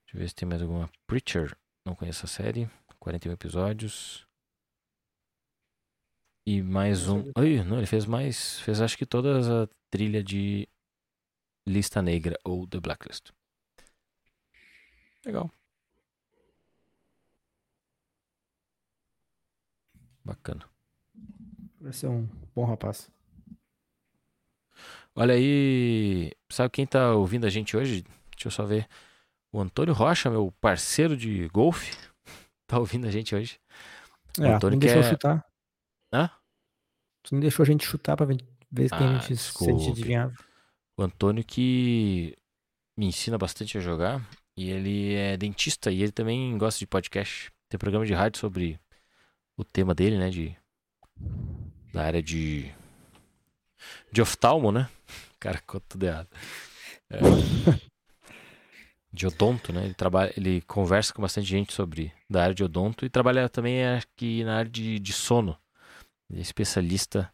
Deixa eu ver se tem mais alguma. Preacher. Não conheço a série. 41 episódios. E mais um. Ai, não, ele fez mais. Fez acho que toda a trilha de Lista Negra ou The Blacklist. Legal. Bacana. Parece ser um bom rapaz. Olha aí. Sabe quem tá ouvindo a gente hoje? Deixa eu só ver. O Antônio Rocha, meu parceiro de golfe, <laughs> tá ouvindo a gente hoje. O É, Antônio não deixou quer- chutar. Hã? Tu não deixou a gente chutar pra ver quem Ah, a gente, se desculpe. gente adivinhava. O Antônio que me ensina bastante a jogar. E ele é dentista e ele também gosta de podcast. Tem programa de rádio sobre o tema dele, né? De, da área de. De oftalmo, né? <laughs> Cara, ficou tudo errado. É, <laughs> de odonto, né? Ele, trabalha, ele conversa com bastante gente sobre da área de odonto e trabalha também aqui na área de, de sono. Ele é especialista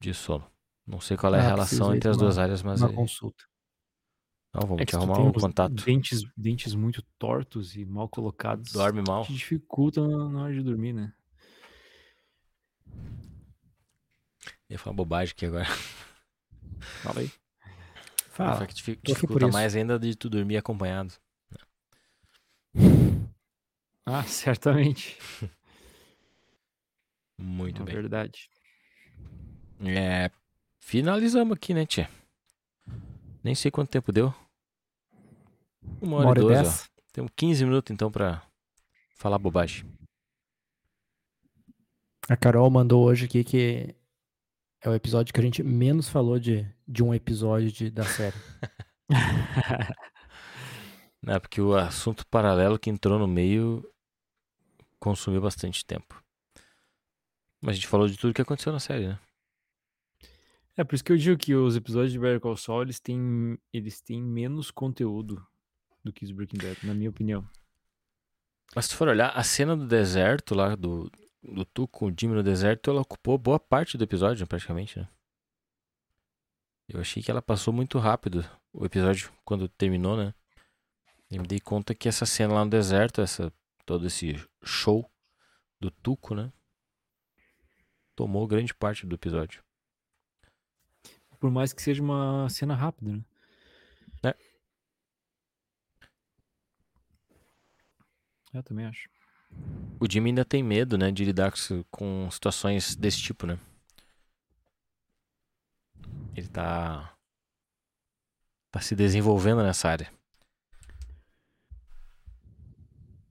de sono. Não sei qual é a Ah, relação entre as tomar duas áreas, mas Uma é- consulta. não, vamos É te que arrumar tem um contato. Dentes, dentes muito tortos e mal colocados. Dorme mal. Te dificulta na hora de dormir, né? Eu ia falar bobagem aqui agora. Fala aí. Fala. Fala que dificulta mais ainda de tu dormir acompanhado. <laughs> Ah, certamente. <laughs> Muito É bem. verdade. É, finalizamos aqui, né, tia? Nem sei quanto tempo deu. Uma hora, Uma hora e ó. dez. Temos 15 minutos então pra falar bobagem. A Carol mandou hoje aqui que é o episódio que a gente menos falou de, de um episódio de, da série. <laughs> Né, porque o assunto paralelo que entrou no meio consumiu bastante tempo. Mas a gente falou de tudo que aconteceu na série, né? É por isso que eu digo que os episódios de Better Call Saul, eles têm, eles têm menos conteúdo do que os Breaking Bad, na minha opinião. Mas se tu for olhar, a cena do deserto lá, do, do Tu com o Jimmy no deserto, ela ocupou boa parte do episódio, praticamente, né? Eu achei que ela passou muito rápido, o episódio, quando terminou, né? E me dei conta que essa cena lá no deserto, essa, todo esse show do Tuco, né? Tomou grande parte do episódio. Por mais que seja uma cena rápida, né? É. Eu também acho. O Jimmy ainda tem medo, né, de lidar com, situações desse tipo, né? Ele tá. tá se desenvolvendo nessa área.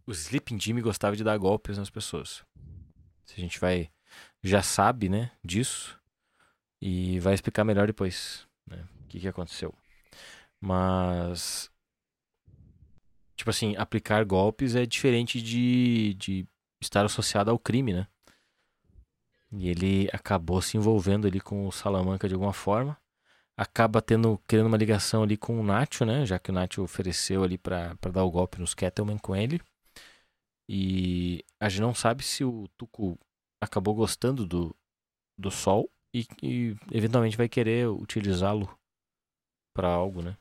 O Sleeping Jimmy gostava de dar golpes nas pessoas. Se a gente vai. já sabe, né, disso. E vai explicar melhor depois, né, o que, que aconteceu. Mas. Tipo assim, aplicar golpes é diferente de, de estar associado ao crime, né? E ele acabou se envolvendo ali com o Salamanca de alguma forma. Acaba tendo, criando uma ligação ali com o Nacho, né? Já que o Nacho ofereceu ali pra dar o golpe nos Kettleman com ele. E a gente não sabe se o Tuco acabou gostando do, do Sol e, e eventualmente vai querer utilizá-lo pra algo, né?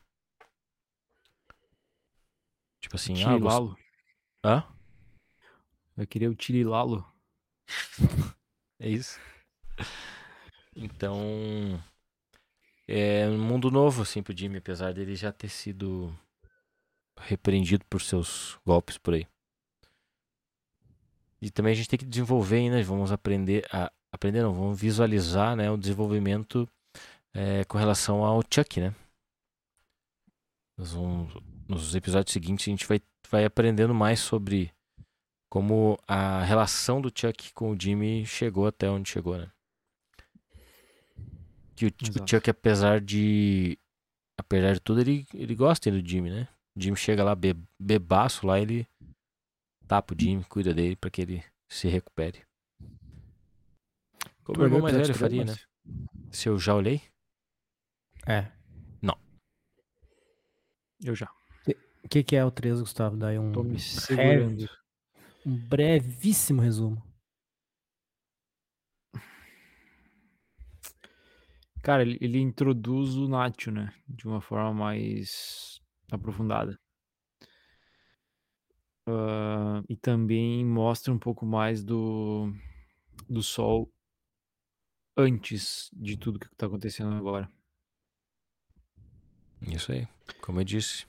Tipo assim, ah, gost- Tirilalo. Hã? Vai querer o Tirilalo. <laughs> É isso. Então, é um mundo novo, assim, pro Jimmy, apesar dele já ter sido repreendido por seus golpes por aí. E também a gente tem que desenvolver ainda, vamos aprender a... Aprender não, vamos visualizar, né, o desenvolvimento é, com relação ao Chuck, né? Nós vamos, nos episódios seguintes a gente vai, vai aprendendo mais sobre como a relação do Chuck com o Jimmy chegou até onde chegou, né? Que o, o Exato. Chuck, apesar de. Apesar de tudo, ele, ele gosta do Jimmy, né? O Jimmy chega lá be, bebaço lá, ele tapa o Jimmy, cuida dele pra que ele se recupere. Como o irmão mais velho faria, né? Se eu já olhei? É. Eu já. O que, que é o 3, Gustavo? Daí um, Tô me breve- segurando. um brevíssimo resumo. Cara, ele, ele introduz o Nacho, né? De uma forma mais aprofundada. Ah, e também mostra um pouco mais do, do Sol antes de tudo que tá acontecendo agora. Isso aí. Como eu disse.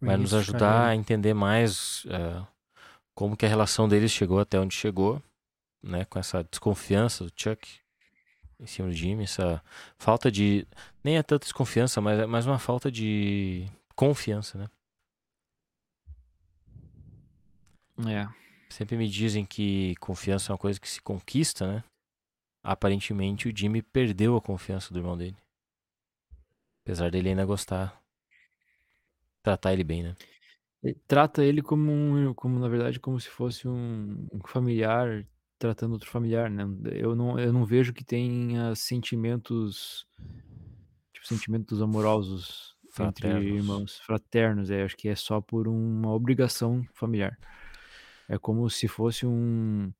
Vai nos início de ajudar a carreira. entender mais eh, como que a relação deles chegou até onde chegou, né? Com essa desconfiança do Chuck em cima do Jimmy, essa falta de. Nem é tanta desconfiança, mas é mais uma falta de confiança, né? É. Sempre me dizem que confiança é uma coisa que se conquista, né? Aparentemente o Jimmy perdeu a confiança do irmão dele. Apesar dele ainda gostar. Tratar ele bem, né? Trata ele como, um, como na verdade, como se fosse um, um familiar tratando outro familiar, né? Eu não, eu não vejo que tenha sentimentos, tipo, sentimentos amorosos entre Fraternos. irmãos, fraternos, é, acho que é só por uma obrigação familiar. É como se fosse um,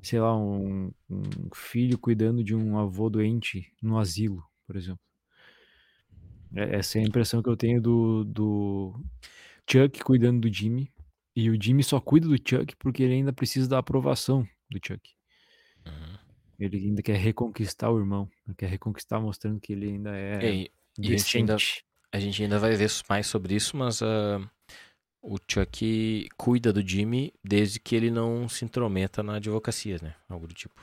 sei lá, um, um filho cuidando de um avô doente no asilo, por exemplo. É- Essa é a impressão que eu tenho do, do Chuck cuidando do Jimmy. E o Jimmy só cuida do Chuck porque ele ainda precisa da aprovação do Chuck. Uhum. Ele ainda quer reconquistar o irmão. Quer reconquistar mostrando que ele ainda é E aí, e a gente ainda-. A gente ainda vai ver mais sobre isso, mas ah, o Chuck cuida do Jimmy desde que ele não se intrometa na advocacia, né? Algo do tipo.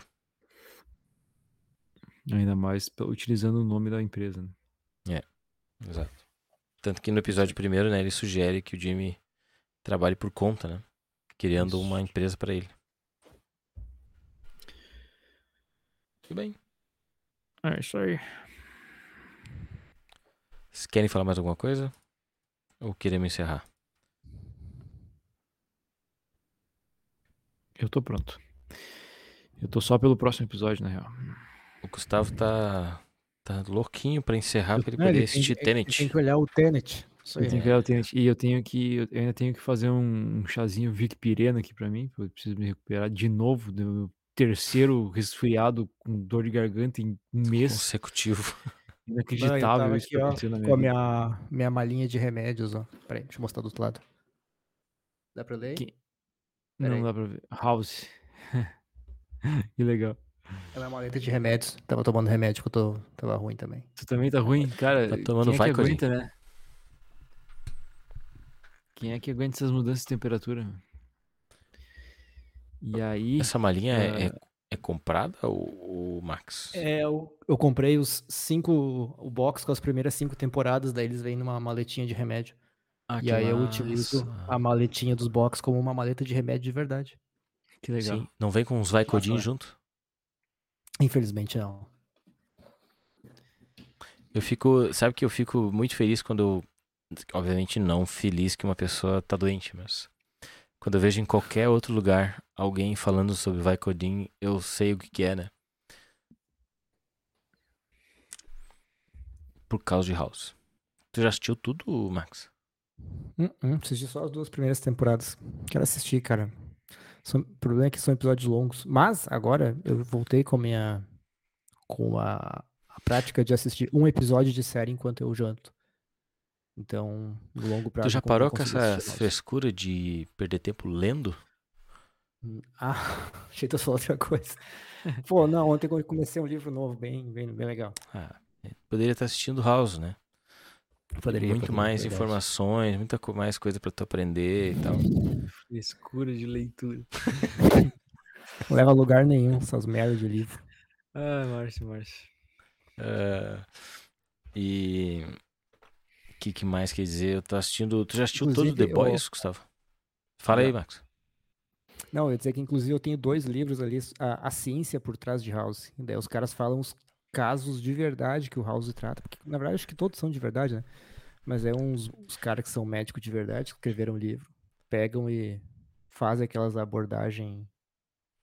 Ainda mais utilizando o nome da empresa. Né? Exato. Tanto que no episódio primeiro, né, ele sugere que o Jimmy trabalhe por conta, né? Criando Isso. uma empresa pra ele. Tudo bem. É isso aí. Vocês querem falar mais alguma coisa? Ou queremos encerrar? Eu tô pronto. Eu tô só pelo próximo episódio, na real. O Gustavo tá, tá louquinho pra encerrar pra ele É, poder tem- assistir ele Tenet. Tem que olhar o Tenet. Isso aí. Eu tenho que ver o Tenet. E eu tenho que. Eu ainda tenho que fazer um, um chazinho Vic Pirena aqui pra mim. porque Eu preciso me recuperar de novo do meu terceiro resfriado com dor de garganta em um mês. Consecutivo. <laughs> Não, Inacreditável tava isso aqui, que ó, na minha com a vida. minha, minha malinha de remédios, ó. Peraí, deixa eu mostrar do outro lado. Dá pra ler? Que- Não aí. dá pra ver. House. <laughs> que legal. É uma maleta de remédios. Tava tomando remédio que eu tô, tava ruim também. Tu também tá ruim, cara. Tá tomando quem é que aguenta, né? Quem é que aguenta essas mudanças de temperatura? E aí, Essa malinha é, Ah. é, é comprada, o, Max? É, eu, eu comprei os cinco, o box com as primeiras cinco temporadas, daí eles vêm numa maletinha de remédio. ah, e aí eu massa. utilizo a maletinha dos box como uma maleta de remédio de verdade. Que legal. Sim. Não vem com uns Vicodin né? junto? Infelizmente não. Eu fico. Sabe que eu fico muito feliz quando. Obviamente não feliz que uma pessoa tá doente, mas. Quando eu vejo em qualquer outro lugar alguém falando sobre Vicodin, eu sei o que, que é, né? Por causa de House. Tu já assistiu tudo, Max? Hum, hum, assisti só as duas primeiras temporadas. Quero assistir, cara. São- O problema é que são episódios longos. Mas agora eu voltei com a minha. com a, a prática de assistir um episódio de série enquanto eu janto. Então, no longo prazo. tu já parou com essa frescura de perder tempo lendo? Ah, <laughs> achei que tu falou outra coisa. Pô, não, ontem eu comecei um livro novo, bem, bem, bem legal. Ah, poderia estar assistindo House, né? Poderia, Muito mais verdade. informações, muita co- mais coisa pra tu aprender e tal. Frescura de leitura. <laughs> Não leva a lugar nenhum, essas merdas de livro. Ah, Márcio, Márcio. Ah, e o que, que mais quer dizer? Eu tô assistindo. Tu já assistiu todo o The Inclusive, Boys, Gustavo? Fala aí. Max. Não, eu ia dizer que inclusive eu tenho dois livros ali, a, a ciência por trás de House. Daí os caras falam os casos de verdade que o House trata. Porque, na verdade, acho que todos são de verdade, né? Mas é uns os caras que são médicos de verdade, que escreveram o livro, pegam e fazem aquelas abordagens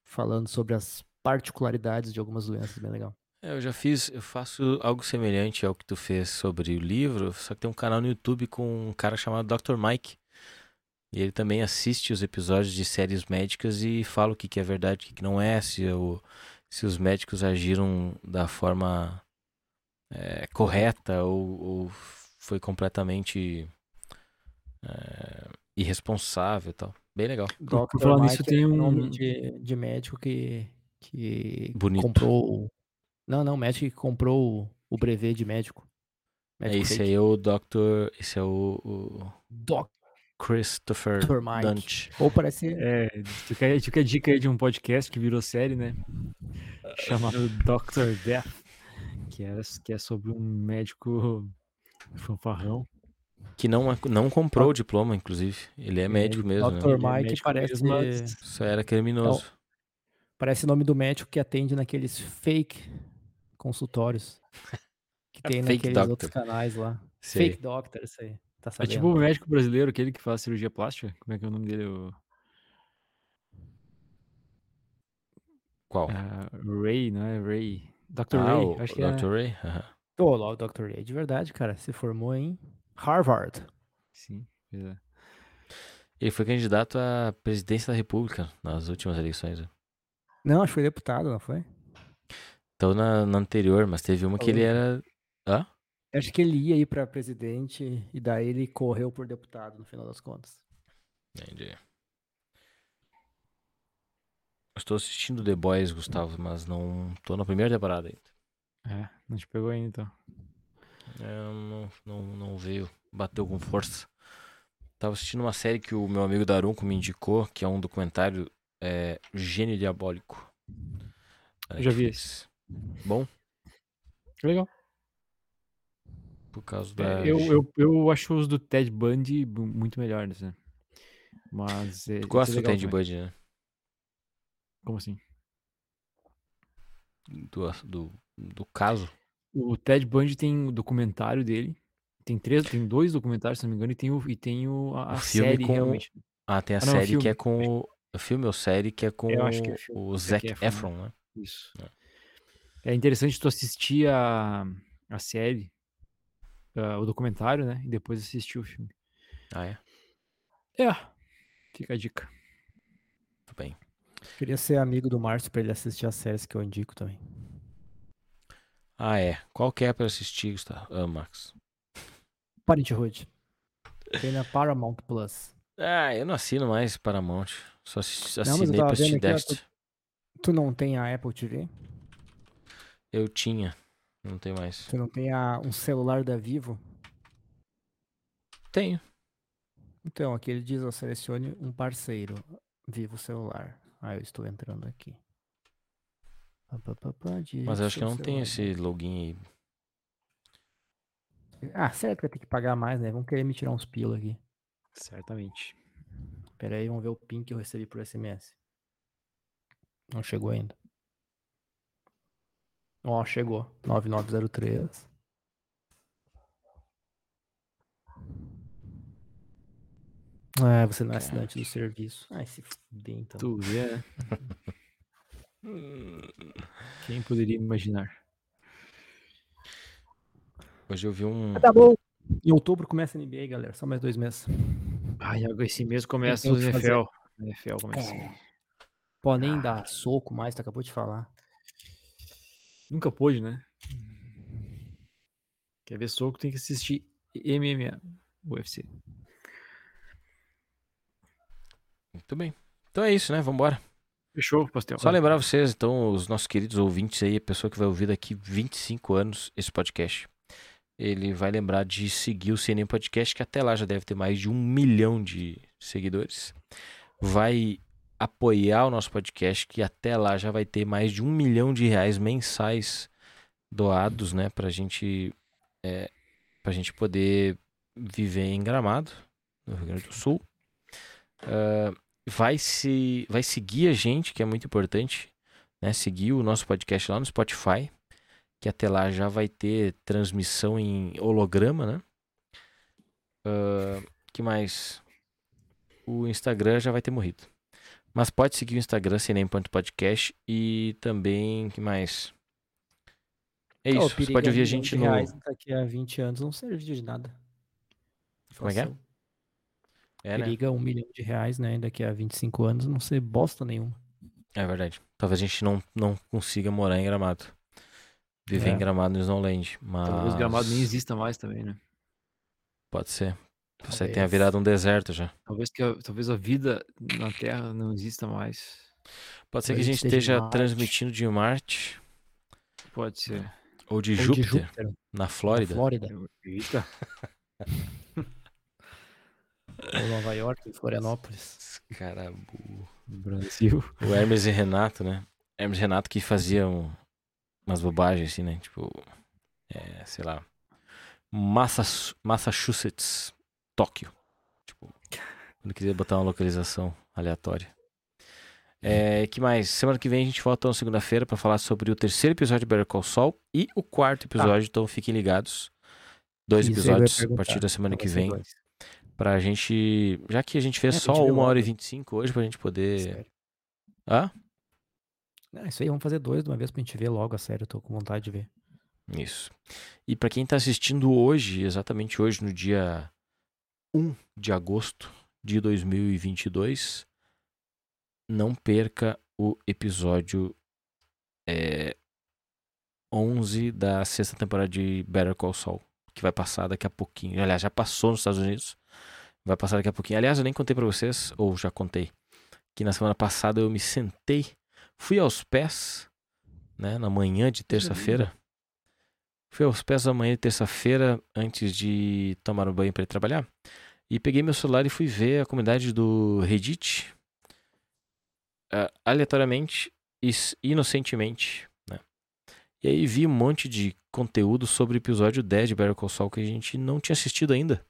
falando sobre as particularidades de algumas doenças, bem legal. É, eu já fiz, eu faço algo semelhante ao que tu fez sobre o livro, só que tem um canal no YouTube com um cara chamado Dr. Mike. E ele também assiste os episódios de séries médicas e fala o que, que é verdade, o que, que não é, se, o, se os médicos agiram da forma é, correta ou, ou, foi completamente é, irresponsável e tal. Bem legal. Dr. falando Mike nisso, é tem um- nome de, de médico que, que Bonito. comprou. Não, não, médico que comprou o, brevet de médico. É, Médico esse fake. aí é o Dr. Esse é o, o Dr. Christopher Mike. Dunt. Ou parece. É, tu quer, tu quer dica aí de um podcast que virou série, né? Chamado <laughs> Dr. Death, que é, que é sobre um médico fanfarrão. Que não, não comprou o diploma, inclusive. Ele é médico mesmo, Dr. né? É Mike médico parece- mesmo, mas- Só era criminoso. Parece o nome do médico que atende naqueles fake consultórios. <laughs> Que tem Fake naqueles doctor. outros canais lá. Sei. Fake doctor, isso aí. Tá É tipo o médico brasileiro, aquele que faz cirurgia plástica. Como é que é o nome dele? O, Qual? ah, Ray, não é Ray? Dr. ah, Ray, o, acho que é. Dr. Ray? Aham. Ô, lá o Dr. Ray, de verdade, cara. Se formou em Harvard. Sim, pois é. Ele foi candidato à presidência da República nas últimas eleições. né? Não, acho que foi deputado, não foi? Então na, na anterior, mas teve uma que ele era. Hã? Acho que ele ia ir pra presidente e daí ele correu por deputado no final das contas. Entendi. Estou assistindo The Boys, Gustavo, mas não tô na primeira temporada ainda. É, não te pegou ainda então. É, não, não, não veio, bateu com força. Tava assistindo uma série que o meu amigo Darunco me indicou, que é um documentário é, Gênio Diabólico. da Eu já vi Netflix. Bom, Legal. por causa da. É, eu, eu, eu acho os do Ted Bundy bu- muito melhores, né? Mas. É, Tu gosta esse do Ted. Bundy, né? Como assim? Do, do, do caso. O Ted Bundy tem o documentário dele. Tem três, tem dois documentários, se não me engano, e tem o, e tem o, a, O a série com- realmente. Ah, tem a Ah, não, série que é com o. filme ou série que é com acho que é filme. o Zac Efron, Efron, né? né? Isso. É interessante tu assistir a, a série, ah, o documentário, né? E depois assistir o filme. Ah, é? É. Fica a dica. Queria ser amigo do Márcio pra ele assistir as séries que eu indico também. Ah, é. Qual que é pra assistir, Gustavo? Ah, Max. Parenthood. Tem na Paramount Plus. Ah, eu não assino mais Paramount. Só assi- Não, mas eu assinei tava pra assistir Dexter. Tu não tem a Apple TV? Eu tinha. Não tem mais. Tu não tem a, um celular da Vivo? Tenho. Então, aqui ele diz, ó, selecione um parceiro. Vivo celular. Ah, eu estou entrando aqui. Mas eu acho que não tem seu esse login aí. Ah, será que vai ter que pagar mais, né? Vão querer me tirar uns pila aqui. Certamente. Pera aí, vamos ver o PIN que eu recebi por SMS. Não chegou ainda. Ó, chegou. 9903. Ah, você não é assinante do serviço. Ai, se fuder, então. Tu né? <laughs> Quem poderia imaginar? Hoje eu vi um. Tá bom. Em outubro começa a NBA, galera. Só mais dois meses. Ai, agora esse mês começa o. NFL. NFL começa. É. Pode nem dar soco mais, tu acabou de falar. Nunca pôde, né? Quer ver soco, tem que assistir MMA, UFC. Muito bem. Então é isso, né? Vambora. Fechou, pastel. Só lembrar vocês, então, os nossos queridos ouvintes aí, a pessoa que vai ouvir daqui 25 anos esse podcast. Ele vai lembrar de seguir o CNN Podcast, que até lá já deve ter mais de um milhão de seguidores. Vai apoiar o nosso podcast, que até lá já vai ter mais de um milhão de reais mensais doados, né? Pra gente, é, pra gente poder viver em Gramado, no Rio Grande do Sul. Ah, vai, se, vai seguir a gente, que é muito importante, né? Seguir o nosso podcast lá no Spotify, que até lá já vai ter transmissão em holograma, né? Ah, que mais? O Instagram já vai ter morrido. Mas pode seguir o Instagram, cnem.podcast e também, que mais? É isso, você perigo pode ouvir a gente no... reais Daqui a 20 anos não serve de nada. Como é que é? É, né? Periga um milhão de reais, né? Daqui a 25 anos não ser bosta nenhuma. É verdade. Talvez a gente não, não consiga morar em Gramado. Viver É. em Gramado no Snowland, mas... Talvez gramado nem exista mais também, né? Pode ser. Você Talvez. tenha virado um deserto já. Talvez, que a, talvez a vida na Terra não exista mais. Pode ser que a gente esteja transmitindo de Marte Pode ser. ou de Ou Júpiter, de Júpiter, na na Flórida. Flórida. Eita. <laughs> Ou Nova York, Florianópolis. Cara, burro. Brasil. O Hermes e Renato, né? Hermes e Renato que faziam umas bobagens assim, né? Tipo, é, sei lá, Massas- Massachusetts, Tóquio. Tipo, quando quiser botar uma localização aleatória. É, que mais? Semana que vem a gente volta na segunda-feira pra falar sobre o terceiro episódio de Better Call Saul e o quarto episódio, então fiquem ligados. Dois Isso, episódios a partir da semana que vem. dois. Pra gente. Já que a gente fez É, só gente uma hora e logo. 25 hoje, pra gente poder. Sério. Hã? Ah, isso aí, vamos fazer dois de uma vez pra gente ver logo, a sério, eu tô com vontade de ver. Isso. E pra quem tá assistindo hoje, exatamente hoje, no dia 1 de agosto de 2022, não perca o episódio é, 11 da sexta temporada de Better Call Saul, que vai passar daqui a pouquinho. Aliás, já passou nos Estados Unidos, vai passar daqui a pouquinho. Aliás, eu nem contei pra vocês, ou já contei, que na semana passada eu me sentei, fui aos pés, né, na manhã de terça-feira. Fui aos pés da manhã de terça-feira, antes de tomar um banho para ir trabalhar. E peguei meu celular e fui ver a comunidade do Reddit. ah, aleatoriamente e inocentemente, né? E aí vi um monte de conteúdo sobre o episódio 10 de Better Call Saul que a gente não tinha assistido ainda.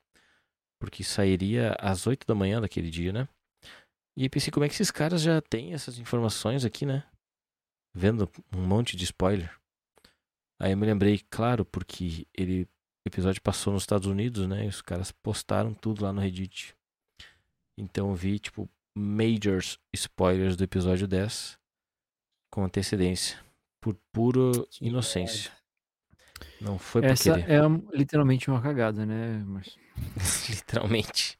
Porque sairia às 8 da manhã daquele dia, né? E pensei, como é que esses caras já têm essas informações aqui, né? Vendo um monte de spoiler. Aí eu me lembrei, claro, porque ele o episódio passou nos Estados Unidos, né? E os caras postaram tudo lá no Reddit. Então eu vi, tipo, majors spoilers do episódio 10 com antecedência. Por pura inocência. Não foi por Essa querer. é literalmente uma cagada, né? Mas <laughs> Literalmente.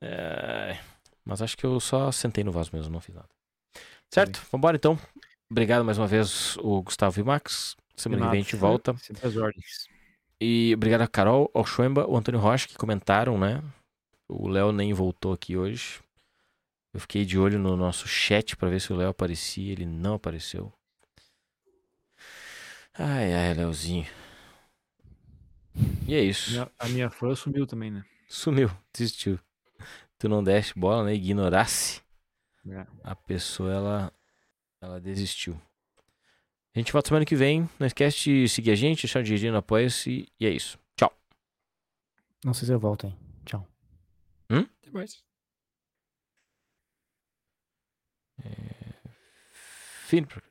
É, Mas acho que eu só sentei no vaso mesmo, não fiz nada. Certo? Vambora então. Obrigado mais uma vez, o Gustavo e o Max. Semana que vem a gente volta. <laughs> Sempre as ordens. E obrigado a Carol, ao Schwemba, o Antônio Rocha que comentaram, né? O Léo nem voltou aqui hoje. Eu fiquei de olho no nosso chat pra ver se o Léo aparecia. Ele não apareceu. Ai, ai, Léozinho. E é isso. A minha fã sumiu também, né? Sumiu, desistiu. Tu não deste bola, né? Ignorasse. É. A pessoa, ela, ela desistiu. A gente volta semana que vem. Não esquece de seguir a gente, deixar o dinheirinho no Apoia-se. E é isso. Tchau. Não sei se eu volto, hein. Tchau. Até mais. Fim do programa.